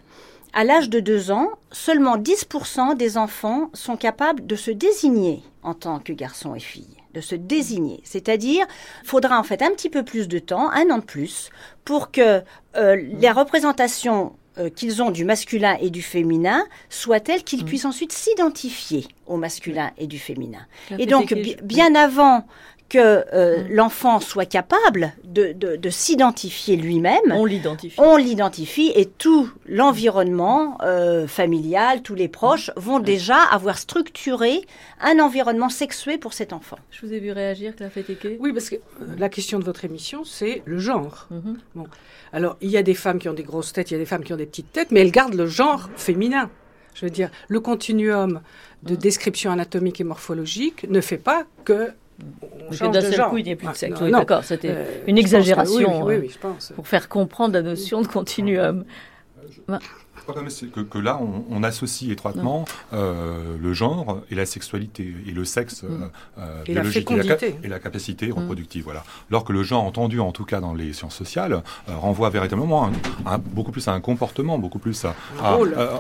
à l'âge de deux ans, seulement 10% des enfants sont capables de se désigner en tant que garçon et fille, de se désigner. C'est-à-dire, faudra en fait un petit peu plus de temps, un an de plus, pour que euh, les représentations euh, qu'ils ont du masculin et du féminin soient telles qu'ils mmh. puissent ensuite s'identifier au masculin et du féminin. Et donc, bien avant que euh, l'enfant soit capable de, de, s'identifier lui-même. On l'identifie. On l'identifie et tout l'environnement euh, familial, tous les proches vont déjà avoir structuré un environnement sexué pour cet enfant. Je vous ai vu réagir, Claire Fétéqué. Oui, parce que euh, la question de votre émission, c'est le genre. Mhm. bon. Alors, il y a des femmes qui ont des grosses têtes, il y a des femmes qui ont des petites têtes, mais elles gardent le genre féminin. Je veux dire, le continuum de description anatomique et morphologique ne fait pas que on d'un seul coup, il n'y a plus de sexe. d'accord, c'était euh, une exagération oui, oui, je pense. pour faire comprendre la notion de continuum. Je que, que, là, on, associe étroitement euh, le genre et la sexualité et le sexe mm. euh, et biologique la et, la, capacité mm. reproductive. Voilà. Alors que le genre, entendu en tout cas dans les sciences sociales, euh, renvoie véritablement beaucoup plus à un comportement, beaucoup plus à,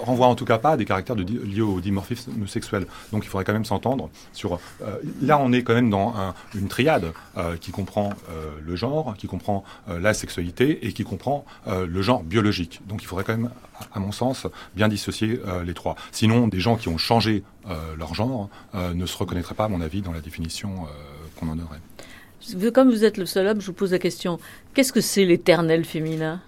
renvoie en tout cas pas à des caractères de, liés au dimorphisme sexuel. Donc il faudrait quand même s'entendre sur. là, on est quand même dans une triade qui comprend le genre, qui comprend la sexualité et qui comprend le genre biologique. Donc il faudrait quand même à mon sens, bien dissocier euh, les trois. Sinon, des gens qui ont changé euh, leur genre euh, ne se reconnaîtraient pas, à mon avis, dans la définition qu'on en aurait. Comme vous êtes le seul homme, je vous pose la question qu'est-ce que c'est l'éternel féminin?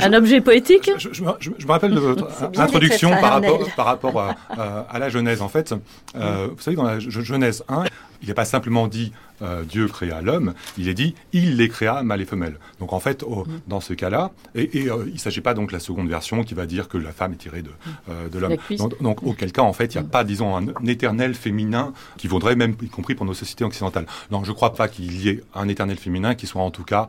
Un objet poétique? Je, me, rappelle de votre introduction par rapport, par rapport à, la Genèse. En fait, vous savez, dans la Genèse 1, il n'est pas simplement dit euh, Dieu créa l'homme, il est dit il les créa mâle et femelle. Donc en fait, mm. dans ce cas-là, et, euh, il ne s'agit pas donc de la seconde version qui va dire que la femme est tirée de, mm. euh, de l'homme. Donc, auquel cas, en fait, il n'y a mm. pas, disons, un, éternel féminin qui vaudrait même, y compris pour nos sociétés occidentales. Non, je ne crois pas qu'il y ait un éternel féminin qui soit en tout cas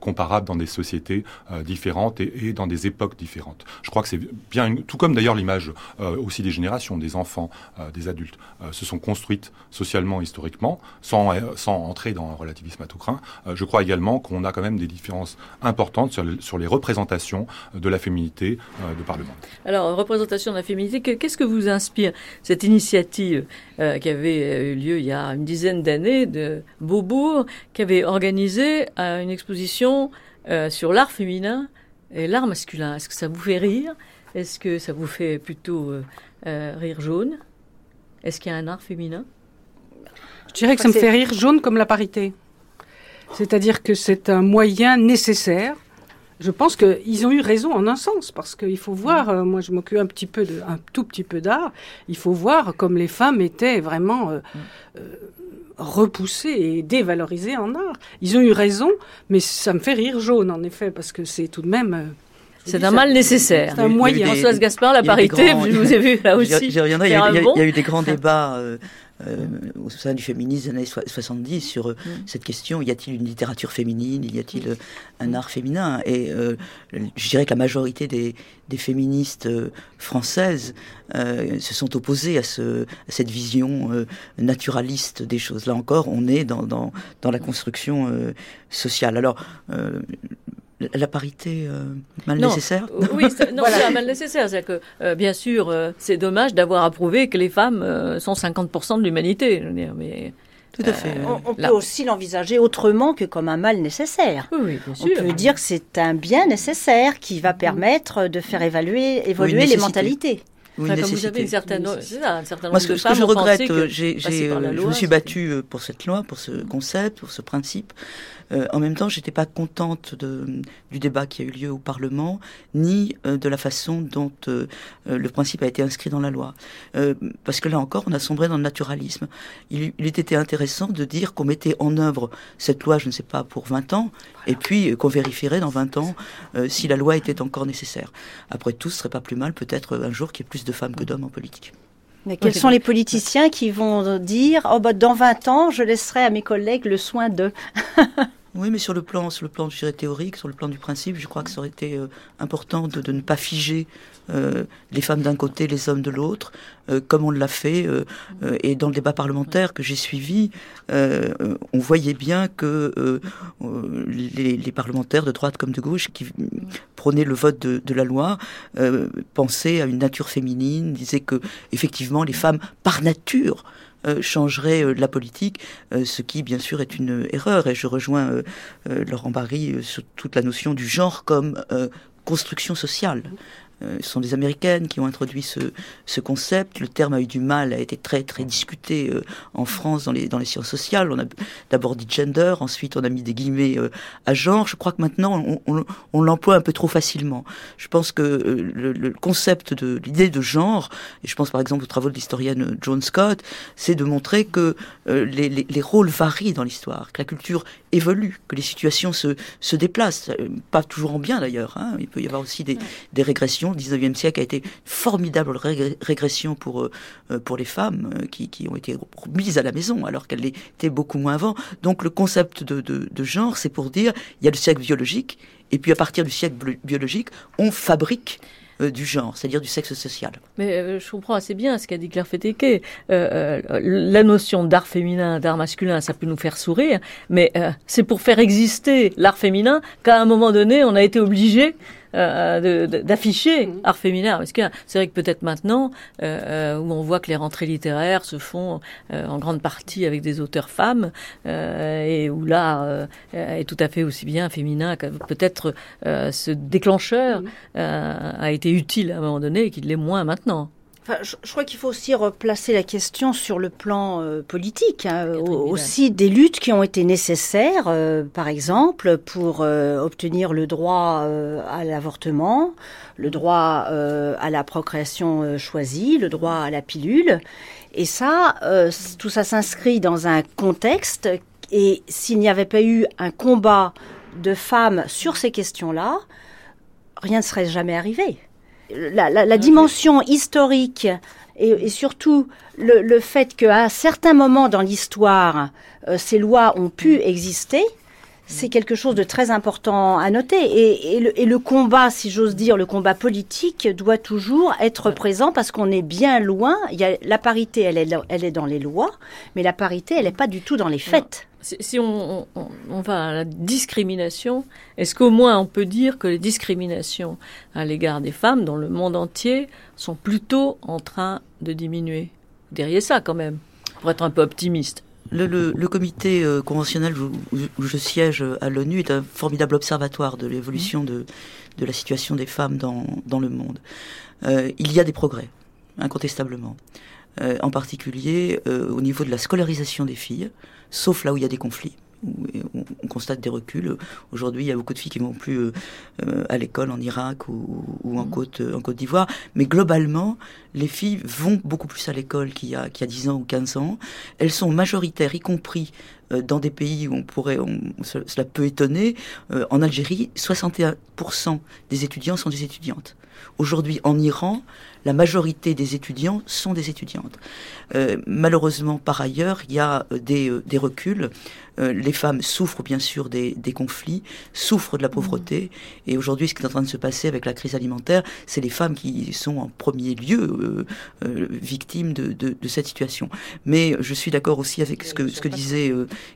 comparable dans des sociétés différentes et, dans des époques différentes. Je crois que c'est bien, tout comme d'ailleurs l'image aussi des générations, des enfants, des adultes, se sont construites socialement, historiquement, sans, sans entrer dans un relativisme craint, euh, je crois également qu'on a quand même des différences importantes sur, les représentations de la féminité euh, de Parlement. Alors, représentation de la féminité, qu'est-ce que vous inspire cette initiative euh, qui avait eu lieu il y a une dizaine d'années de Beaubourg, qui avait organisé une exposition sur l'art féminin et l'art masculin? Est-ce que ça vous fait rire? Est-ce que ça vous fait plutôt rire jaune? Est-ce qu'il y a un art féminin? Je dirais que ça me fait rire jaune comme la parité. C'est-à-dire que c'est un moyen nécessaire. Je pense qu'ils ont eu raison en un sens, parce qu'il faut voir, euh, moi je m'occupe un petit peu de, un tout petit peu d'art, il faut voir comme les femmes étaient vraiment euh, euh, repoussées et dévalorisées en art. Ils ont eu raison, mais ça me fait rire jaune en effet, parce que c'est tout de même... c'est un mal nécessaire. C'est un moyen. Françoise Gaspard, la parité, je vous ai vu là aussi. J'y reviendrai, il y, a eu des grands débats euh, au sein du féminisme des années 70 sur euh, mm. cette question y a-t-il une littérature féminine Y a-t-il euh, un art féminin Et je dirais que la majorité des, féministes françaises se sont opposées à, ce, cette vision naturaliste des choses. Là encore, on est dans, dans, dans la construction sociale. Alors, la parité euh, mal nécessaire? Oui, non, c'est mal nécessaire. C'est que, euh, bien sûr, euh, c'est dommage d'avoir approuvé que les femmes sont 50% de l'humanité. mais tout à fait. on, peut aussi l'envisager autrement que comme un mal nécessaire. Oui, bien sûr. On peut dire que c'est un bien nécessaire qui va permettre de faire évaluer, évoluer les mentalités. Oui, comme vous avez une certaine, ça, un certain Moi, ce que, ce que je regrette, je me suis battue pour cette loi, pour ce concept, pour ce principe. Euh, en même temps, j'étais pas contente de, du débat qui a eu lieu au Parlement, ni euh, de la façon dont euh, le principe a été inscrit dans la loi. parce que là encore, on a sombré dans le naturalisme. Il, il était intéressant de dire qu'on mettait en œuvre cette loi, je ne sais pas, pour 20 ans, et puis qu'on vérifierait dans 20 ans si la loi était encore nécessaire. Après tout, ce serait pas plus mal peut-être un jour qu'il y ait plus de femmes que d'hommes en politique. Mais quels sont les politiciens qui vont dire oh bah dans 20 ans je laisserai à mes collègues le soin de Oui, mais sur le plan, sur le plan je dirais, théorique, sur le plan du principe, je crois que ça aurait été euh, important de, ne pas figer euh, les femmes d'un côté, les hommes de l'autre, euh, comme on l'a fait. et dans le débat parlementaire que j'ai suivi, on voyait bien que les, parlementaires de droite comme de gauche qui prônaient le vote de, de la loi pensaient à une nature féminine, disaient que effectivement les femmes, par nature, euh, changerait euh, la politique, euh, ce qui bien sûr est une erreur. Et je rejoins Laurent Barry sur toute la notion du genre comme construction sociale. Ce sont des Américaines qui ont introduit ce, ce, concept. Le terme a eu du mal, a été très très discuté en France dans les, sciences sociales. On a d'abord dit gender, ensuite on a mis des guillemets à genre. Je crois que maintenant on, l'emploie un peu trop facilement. Je pense que le, concept de l'idée de genre, et je pense par exemple aux travaux de l'historienne Joan Scott, c'est de montrer que les, les, les rôles varient dans l'histoire, que la culture évolue, que les situations se, se déplacent, euh, pas toujours en bien d'ailleurs. Hein. Il peut y avoir aussi des, des, régressions. Le 19e siècle a été une formidable régression pour, euh, euh, pour les femmes qui, qui, ont été mises à la maison alors qu'elles l'étaient beaucoup moins avant. Donc le concept de, de, de genre, c'est pour dire il y a le siècle biologique et puis à partir du siècle biologique, on fabrique du genre, c'est-à-dire du sexe social. Mais euh, je comprends assez bien ce qu'a dit Claire Fétéquet. Euh, la notion d'art féminin, d'art masculin, ça peut nous faire sourire, mais c'est pour faire exister l'art féminin qu'à un moment donné, on a été obligé euh, d'afficher mmh. art féminin. Parce que c'est vrai que peut-être maintenant, euh, euh, où on voit que les rentrées littéraires se font en grande partie avec des auteurs femmes, et où l'art est tout à fait aussi bien féminin que peut-être ce déclencheur mmh. a été utile à un moment donné et qu'il l'est moins maintenant je, crois qu'il faut aussi replacer la question sur le plan euh, politique, hein, aussi des luttes qui ont été nécessaires, euh, par exemple, pour euh, obtenir le droit à l'avortement, le droit à la procréation choisie, le droit à la pilule. Et ça, tout ça s'inscrit dans un contexte, et s'il n'y avait pas eu un combat de femmes sur ces questions-là, rien ne serait jamais arrivé la, dimension historique et, surtout le, fait qu'à un certain moment dans l'histoire, euh, ces lois ont pu exister, c'est quelque chose de très important à noter. Et, le, combat, si j'ose dire, le combat politique doit toujours être présent parce qu'on est bien loin. Il y a, la parité, elle est, elle est dans les lois, mais la parité, elle n'est pas du tout dans les faits. Si on, va à la discrimination, est-ce qu'au moins on peut dire que les discriminations à l'égard des femmes dans le monde entier sont plutôt en train de diminuer? Derrière ça quand même, pour être un peu optimiste. Le, comité euh, conventionnel où, je siège à l'ONU est un formidable observatoire de l'évolution de, la situation des femmes dans, le monde. Euh, il y a des progrès, incontestablement. Euh, en particulier au niveau de la scolarisation des filles, sauf là où il y a des conflits on, constate des reculs. Aujourd'hui, il y a beaucoup de filles qui vont plus euh, euh, à l'école en Irak ou, en mmh. Côte en Côte d'Ivoire, mais globalement, les filles vont beaucoup plus à l'école qu'il y a qu'il y a 10 ans ou 15 ans. Elles sont majoritaires, y compris euh, dans des pays où on pourrait, cela peut étonner. en Algérie, 61% des étudiants sont des étudiantes. Aujourd'hui, en Iran, la majorité des étudiants sont des étudiantes. malheureusement, par ailleurs, il y a des, des reculs. Euh, les femmes souffrent bien sûr des, conflits, souffrent de la pauvreté. Et aujourd'hui, ce qui est en train de se passer avec la crise alimentaire, c'est les femmes qui sont en premier lieu euh, euh, victimes de, cette situation. Mais je suis d'accord aussi avec ce que, ce que disait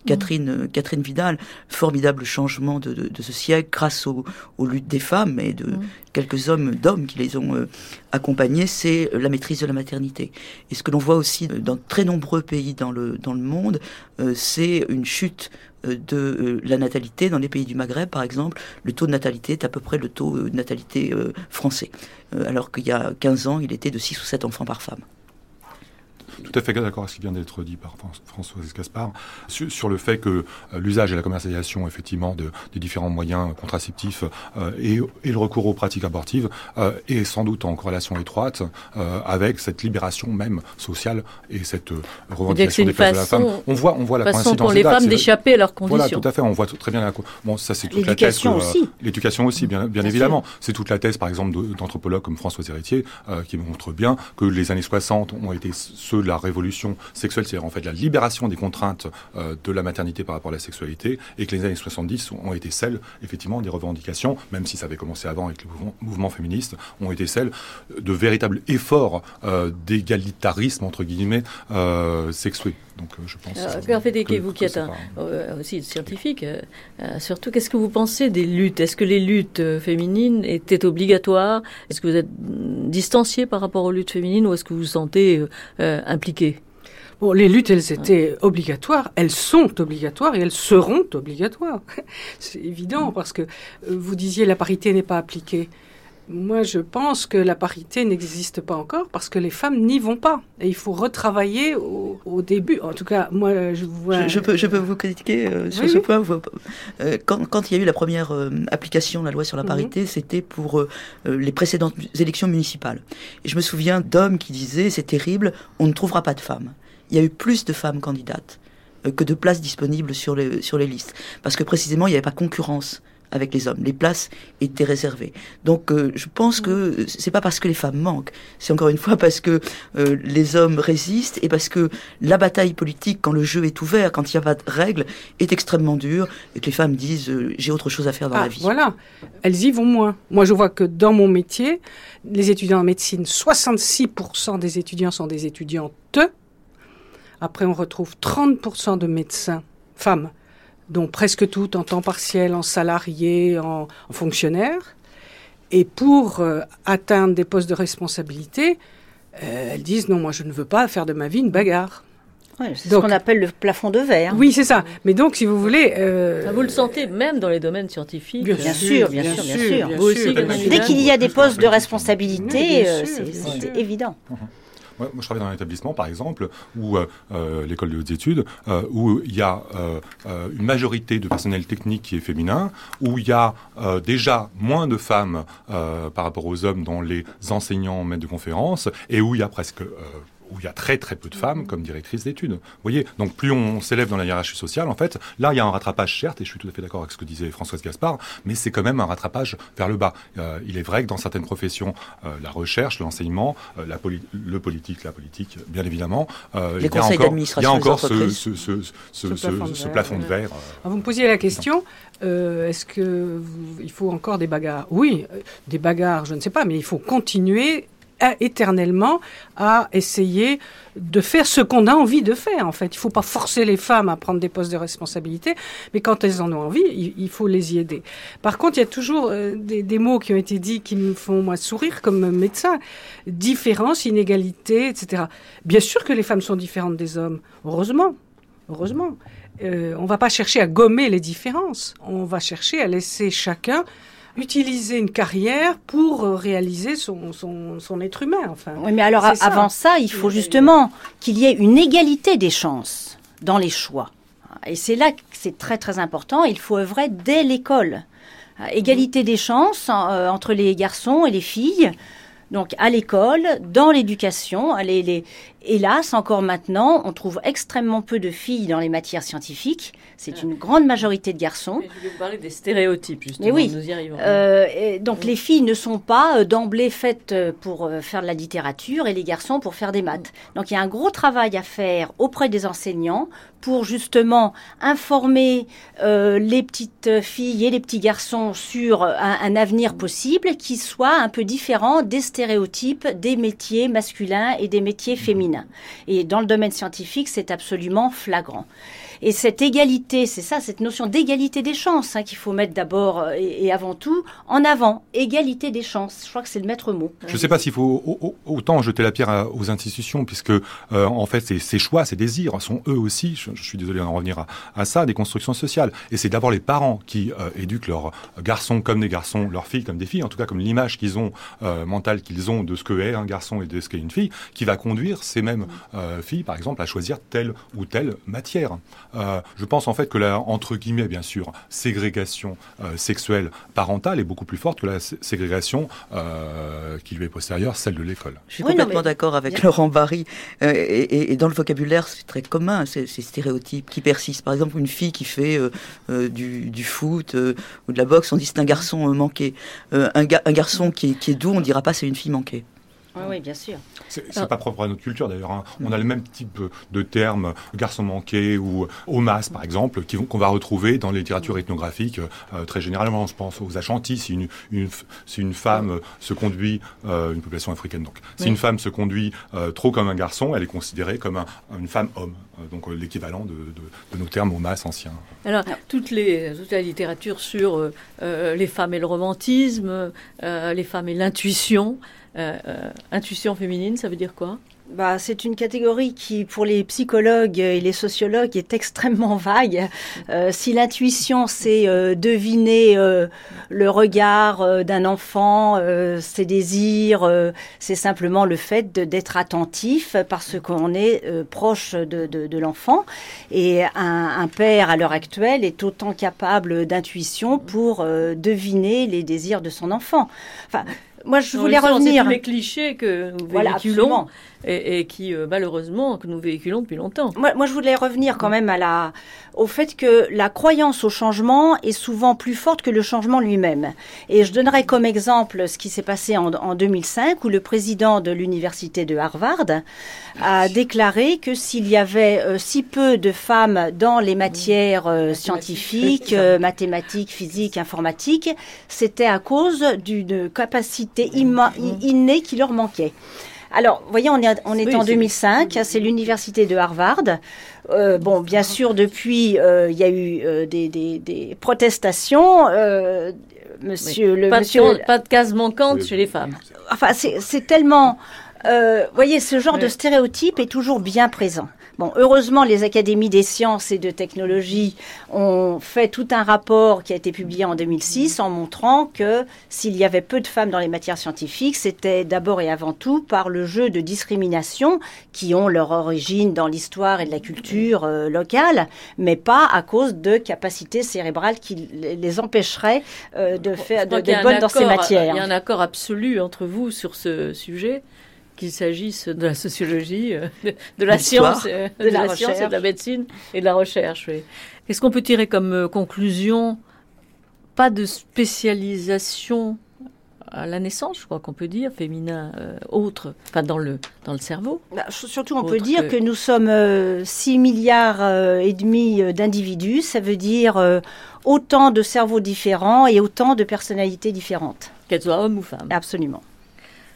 Catherine, Catherine Vidal, formidable changement de, ce siècle grâce aux, luttes des femmes et de quelques hommes, d'hommes qui les ont accompagnées, c'est la maîtrise de la maternité. Et ce que l'on voit aussi dans très nombreux pays dans le, dans le monde, c'est une chute euh, de euh, la natalité dans les pays du Maghreb, par exemple, le taux de natalité est à peu près le taux euh, de natalité français, alors qu'il y a 15 ans, il était de 6 ou 7 enfants par femme. Tout à fait d'accord avec ce qui vient d'être dit par Françoise Gaspard sur, le fait que euh, l'usage et la commercialisation effectivement de, des différents moyens contraceptifs euh, et, le recours aux pratiques abortives euh, est sans doute en corrélation étroite avec cette libération même sociale et cette revendication des de la femme. On voit, on voit la façon pour les femmes d'échapper à leurs conditions. Voilà, tout à fait. On voit très bien la. Bon, ça c'est toute la thèse. aussi. L'éducation aussi, bien, bien, évidemment. C'est toute la thèse, par exemple, d'anthropologues comme François Héritier, qui montre bien que les années 60 ont été ceux de la révolution sexuelle, c'est-à-dire en fait la libération des contraintes euh, de la maternité par rapport à la sexualité, et que les années 70 ont été celles, effectivement, des revendications, même si ça avait commencé avant avec le mouvement, féministe, ont été celles de véritables efforts euh, d'égalitarisme, entre guillemets, euh, sexué. Donc je pense. que, vous qui êtes aussi scientifique, surtout, qu'est-ce que vous pensez des luttes? Est-ce que les luttes féminines étaient obligatoires? Est-ce que vous êtes distancié par rapport aux luttes féminines ou est-ce que vous vous sentez impliqué? Bon, les luttes, elles étaient obligatoires, elles sont obligatoires et elles seront obligatoires. C'est évident mm. parce que euh, vous disiez la parité n'est pas appliquée. Moi, je pense que la parité n'existe pas encore parce que les femmes n'y vont pas. Et il faut retravailler au, début. En tout cas, moi, je vois. Je, peux, je peux vous critiquer euh, sur ce point. Euh, quand, quand, il y a eu la première euh, application de la loi sur la mhm. parité, c'était pour les précédentes élections municipales. Et je me souviens d'hommes qui disaient c'est terrible, on ne trouvera pas de femmes. Il y a eu plus de femmes candidates que de places disponibles sur les, sur les listes. Parce que précisément, il n'y avait pas concurrence avec les hommes. Les places étaient réservées. Donc euh, je pense que c'est pas parce que les femmes manquent, c'est encore une fois parce que euh, les hommes résistent et parce que la bataille politique, quand le jeu est ouvert, quand il n'y a pas de règles, est extrêmement dure et que les femmes disent euh, j'ai autre chose à faire dans la ah, vie. Voilà, elles y vont moins. Moi je vois que dans mon métier, les étudiants en médecine, 66% des étudiants sont des étudiantes. Après on retrouve 30% de médecins femmes dont presque toutes en temps partiel, en salarié, en, fonctionnaire. Et pour euh, atteindre des postes de responsabilité, euh, elles disent non, moi je ne veux pas faire de ma vie une bagarre. c'est ce qu'on appelle le plafond de verre. Oui, c'est ça. Mais donc, si vous voulez... Euh, vous le sentez même dans les domaines scientifiques Bien, sûr, bien, sûr, bien sûr. Dès qu'il y a des postes de responsabilité, c'est évident. Mhm. Moi, je travaille dans un établissement, par exemple, où euh, euh, l'école de hautes études, euh, où il y a une majorité de personnel technique qui est féminin, où il y a déjà moins de femmes par rapport aux hommes dans les enseignants maîtres de conférences, et où il y a presque où il y a très très peu de femmes comme directrices d'études. Vous voyez, donc plus on s'élève dans la hiérarchie sociale, en fait, là il y a un rattrapage certes, et je suis tout à fait d'accord avec ce que disait Françoise Gaspard, mais c'est quand même un rattrapage vers le bas. Euh, il est vrai que dans certaines professions, euh, la recherche, l'enseignement, euh, la le politique, la politique, bien évidemment, il, y a encore, il y a encore ce, ce, ce, ce, plafond de verre. Vous me posiez la question, est-ce que il faut encore des bagarres? Oui, des bagarres, je ne sais pas, mais il faut continuer éternellement à essayer de faire ce qu'on a envie de faire. En fait, il ne faut pas forcer les femmes à prendre des postes de responsabilité, mais quand elles en ont envie, il, faut les y aider. Par contre, il y a toujours euh, des, mots qui ont été dits qui me font moi sourire comme médecin différence, inégalité, etc. Bien sûr que les femmes sont différentes des hommes. Heureusement, heureusement. Euh, on ne va pas chercher à gommer les différences. On va chercher à laisser chacun utiliser une carrière pour euh, réaliser son, son, être humain. Enfin, oui, mais alors avant ça, il faut justement qu'il y ait une égalité des chances dans les choix. Et c'est là que c'est très très important. Il faut œuvrer dès l'école. Égalité des chances euh, entre les garçons et les filles. Donc à l'école, dans l'éducation, les, les, hélas, encore maintenant, on trouve extrêmement peu de filles dans les matières scientifiques. C'est une grande majorité de garçons. je vais vous parler des stéréotypes, justement. Mais oui. Nous y arrivons. Euh, donc les filles ne sont pas euh, d'emblée faites euh, pour faire de la littérature et les garçons pour faire des maths. Donc il y a un gros travail à faire auprès des enseignants pour justement informer les petites filles et les petits garçons sur un, un avenir possible qui soit un peu différent des stéréotypes des métiers masculins et des métiers féminins. Et dans le domaine scientifique, c'est absolument flagrant. Et cette égalité, c'est ça, cette notion d'égalité des chances hein, qu'il faut mettre d'abord euh, et, avant tout en avant. Égalité des chances. Je crois que c'est le maître mot. Je ne sais pas s'il faut autant jeter la pierre aux institutions, puisque euh, en fait, ces, choix, ces désirs sont eux aussi, je, suis désolé d'en revenir à, ça, des constructions sociales. Et c'est d'abord les parents qui euh, éduquent leurs garçons comme des garçons, leurs filles comme des filles, en tout cas comme l'image qu'ils ont mentale qu'ils ont de ce que est un garçon et de ce qu'est une fille, qui va conduire ces mêmes filles, par exemple, à choisir telle ou telle matière. Euh, je pense en fait que la, entre guillemets, bien sûr, ségrégation euh, sexuelle parentale est beaucoup plus forte que la ségrégation euh, qui lui est postérieure, celle de l'école. Je suis complètement d'accord avec Laurent Barry. Et, dans le vocabulaire, c'est très commun, ces, stéréotypes qui persistent. Par exemple, une fille qui fait du, foot ou de la boxe, on dit c'est un garçon manqué. Un, garçon qui qui est doux, on dira pas c'est une fille manquée. Oui, bien sûr. C'est pas propre à notre culture d'ailleurs. Hein. On a le même type de termes, garçon manqué ou homas par exemple, qu'on va retrouver dans les littératures ethnographiques euh, très généralement. Je pense aux Achantis. Si une, si une femme se conduit, euh, une population africaine donc, si une femme se conduit euh, trop comme un garçon, elle est considérée comme une femme homme. donc l'équivalent de, de, nos termes homas anciens. Alors, toutes les, toute la littérature sur les femmes et le romantisme, les femmes et l'intuition, intuition féminine, ça veut dire quoi? Bah, c'est une catégorie qui, pour les psychologues et les sociologues, est extrêmement vague. Euh, si l'intuition, c'est euh, deviner euh, le regard d'un enfant, ses désirs, c'est simplement le fait d'être attentif parce qu'on est proche de l'enfant. Et un, un, père, à l'heure actuelle, est autant capable d'intuition pour deviner les désirs de son enfant. Enfin, moi, je voulais revenir. C'est les clichés que nous véhiculons et, qui, euh, malheureusement, que nous véhiculons depuis longtemps. Moi, moi, je voulais revenir quand même à la, au fait que la croyance au changement est souvent plus forte que le changement lui-même. Et je donnerai comme exemple ce qui s'est passé en, en 2005, où le président de l'université de Harvard a déclaré que s'il y avait euh, si peu de femmes dans les matières euh, scientifiques, mathématiques, physiques, informatiques, c'était à cause d'une capacité innée qui leur manquait. Alors, vous voyez, on est, on est en 2005, c'est l'université de Harvard. Euh, bon, bien sûr, depuis, euh, il y a eu euh, des, des, des, protestations. monsieur le pas, monsieur, de, pas de case manquante chez les femmes. Enfin, c'est tellement. vous voyez, ce genre de stéréotype est toujours bien présent. Bon, heureusement, les académies des sciences et de technologie ont fait tout un rapport qui a été publié en 2006 en montrant que s'il y avait peu de femmes dans les matières scientifiques, c'était d'abord et avant tout par le jeu de discrimination qui ont leur origine dans l'histoire et de la culture euh, locale, mais pas à cause de capacités cérébrales qui les empêcheraient euh, de faire de, de bonnes dans ces matières. Il y a un accord absolu entre vous sur ce sujet qu'il s'agisse de la sociologie, euh, de, la science, euh, de, la, science et de la médecine et de la recherche. Qu'est-ce qu'on peut tirer comme euh, conclusion Pas de spécialisation à la naissance, je crois qu'on peut dire, féminin autre, enfin dans le, dans le cerveau? Bah, surtout, on peut dire que... nous sommes 6 milliards et demi d'individus, ça veut dire autant de cerveaux différents et autant de personnalités différentes. Qu'elles soient hommes ou femmes. Absolument.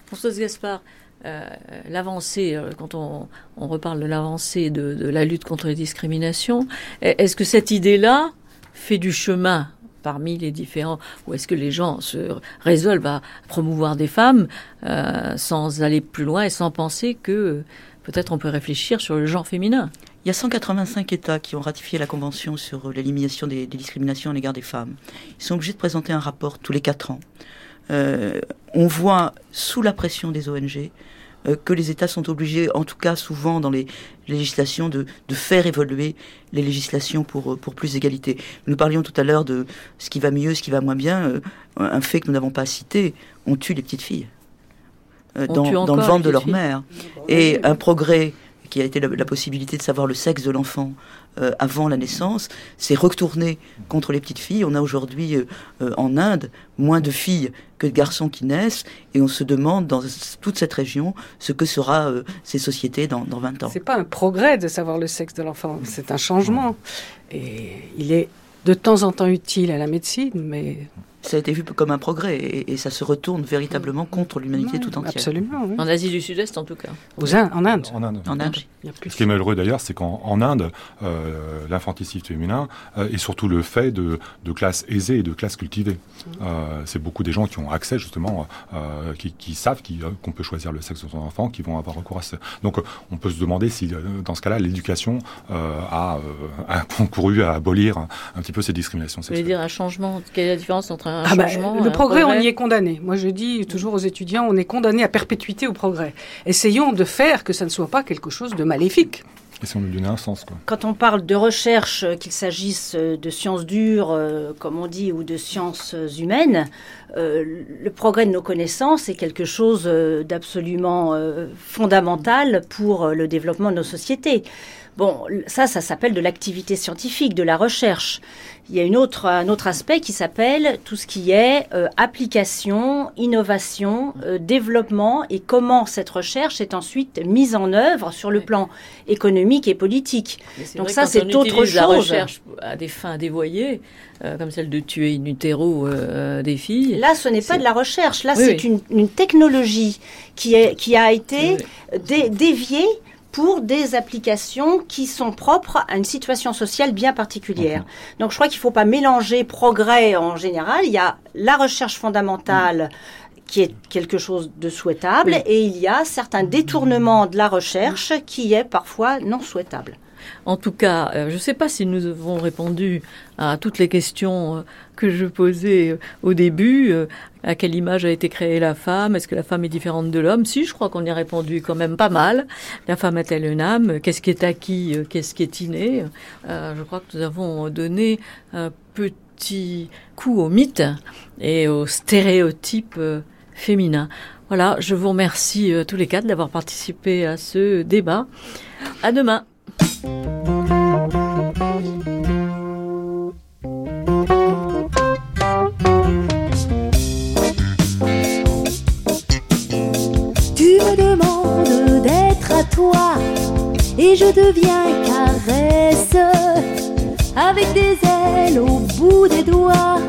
Françoise Gaspard, euh, l'avancée, euh, quand on, reparle de l'avancée de, la lutte contre les discriminations, est-ce que cette idée-là fait du chemin parmi les différents, ou est-ce que les gens se résolvent à promouvoir des femmes euh, sans aller plus loin et sans penser que peut-être on peut réfléchir sur le genre féminin? Il y a 185 États qui ont ratifié la Convention sur l'élimination des, discriminations à l'égard des femmes. Ils sont obligés de présenter un rapport tous les quatre ans. On voit sous la pression des ONG euh, que les États sont obligés, en tout cas souvent dans les législations, de, de faire évoluer les législations pour, euh, pour plus d'égalité. Nous parlions tout à l'heure de ce qui va mieux, ce qui va moins bien. Euh, un fait que nous n'avons pas cité, on tue les petites filles dans, dans le ventre de leur mère. Et un progrès qui a été la, possibilité de savoir le sexe de l'enfant euh, avant la naissance, c'est retourné contre les petites filles. On a aujourd'hui euh, euh, en Inde moins de filles que de garçons qui naissent, et on se demande dans toute cette région ce que sera ces sociétés dans, dans 20 ans. C'est pas un progrès de savoir le sexe de l'enfant, c'est un changement. Et il est de temps en temps utile à la médecine, mais ça a été vu comme un progrès et, ça se retourne véritablement contre l'humanité tout entière. Absolument. En Asie du Sud-Est, en tout cas. en Inde. En Inde. En Inde. Ce qui est malheureux d'ailleurs, c'est qu'en Inde, euh, l'infanticide féminin euh, est surtout le fait de, de classes aisées et de classes cultivées. Euh, c'est beaucoup des gens qui ont accès justement, euh, qui, qui, savent euh, qu'on peut choisir le sexe de son enfant, qui vont avoir recours à ça. Donc on peut se demander si dans ce cas-là, l'éducation a, a, concouru à abolir un, un, petit peu ces discriminations sexuelles. Vous voulez dire un changement? Quelle est la différence entre un ah bah, Le progrès, on y est condamné. Moi je dis toujours aux étudiants, on est condamné à perpétuité au progrès. Essayons de faire que ça ne soit pas quelque chose de maléfique. Et si on lui donnait un sens, quoi. Quand on parle de recherche, euh, qu'il s'agisse euh, de sciences dures, euh, comme on dit, ou de sciences humaines, le progrès de nos connaissances est quelque chose d'absolument fondamental pour le développement de nos sociétés. Bon, ça, ça s'appelle de l'activité scientifique, de la recherche. Il y a une autre, un autre aspect qui s'appelle tout ce qui est euh, application, innovation, euh, développement et comment cette recherche est ensuite mise en œuvre sur le plan économique et politique. Donc ça, c'est autre chose. La recherche à des fins dévoyées, euh, comme celle de tuer utero des filles. Là, ce n'est pas de la recherche. Là, c'est une, une, technologie qui, est, qui a été déviée pour des applications qui sont propres à une situation sociale bien particulière. Donc je crois qu'il ne faut pas mélanger progrès en général. Il y a la recherche fondamentale qui est quelque chose de souhaitable, et il y a certains détournements de la recherche qui est parfois non souhaitable. En tout cas, euh, je ne sais pas si nous avons répondu à toutes les questions euh, que je posais euh, au début. À quelle image a été créée la femme Est-ce que la femme est différente de l'homme? Si, je crois qu'on y a répondu quand même pas mal. La femme est-elle une âme? Qu'est-ce qui est acquis Qu'est-ce qui est inné? Je crois que nous avons donné un petit coup au mythe et aux stéréotypes féminins. Voilà, je vous remercie tous les quatre d'avoir participé à ce débat. À demain. Tu me demandes d'être à toi et je deviens caresse avec des ailes au bout des doigts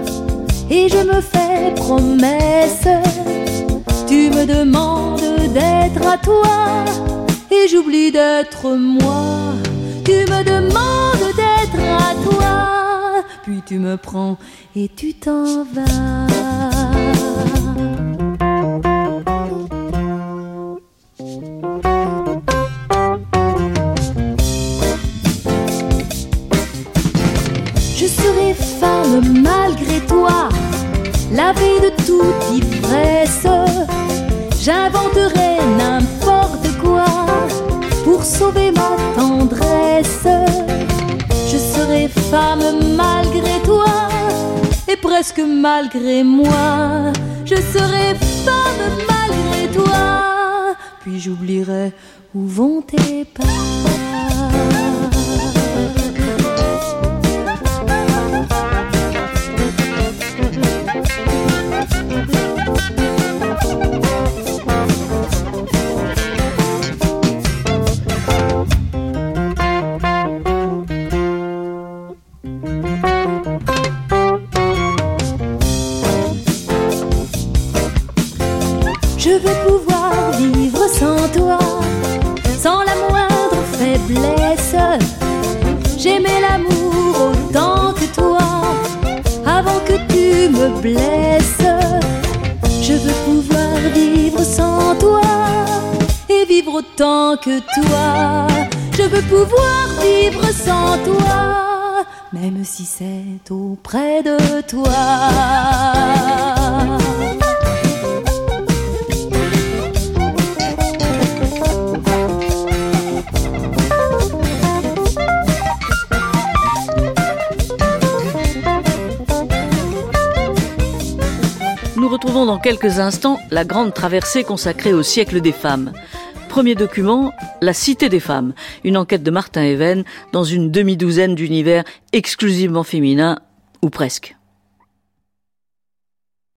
et je me fais promesse. Tu me demandes d'être à toi et j'oublie d'être moi. Tu me demandes d'être à toi, puis tu me prends et tu t'en vas. Je serai femme malgré toi, la vie de toute ivresse. Presque malgré moi. Je serai femme malgré toi, puis j'oublierai où vont tes pas. Toi. Je veux pouvoir vivre sans toi, même si c'est auprès de toi. retrouvons dans quelques instants la grande traversée consacrée au siècle des femmes. Premier document, La Cité des femmes, une enquête de Martin Even dans une demi-douzaine d'univers exclusivement féminins, ou presque.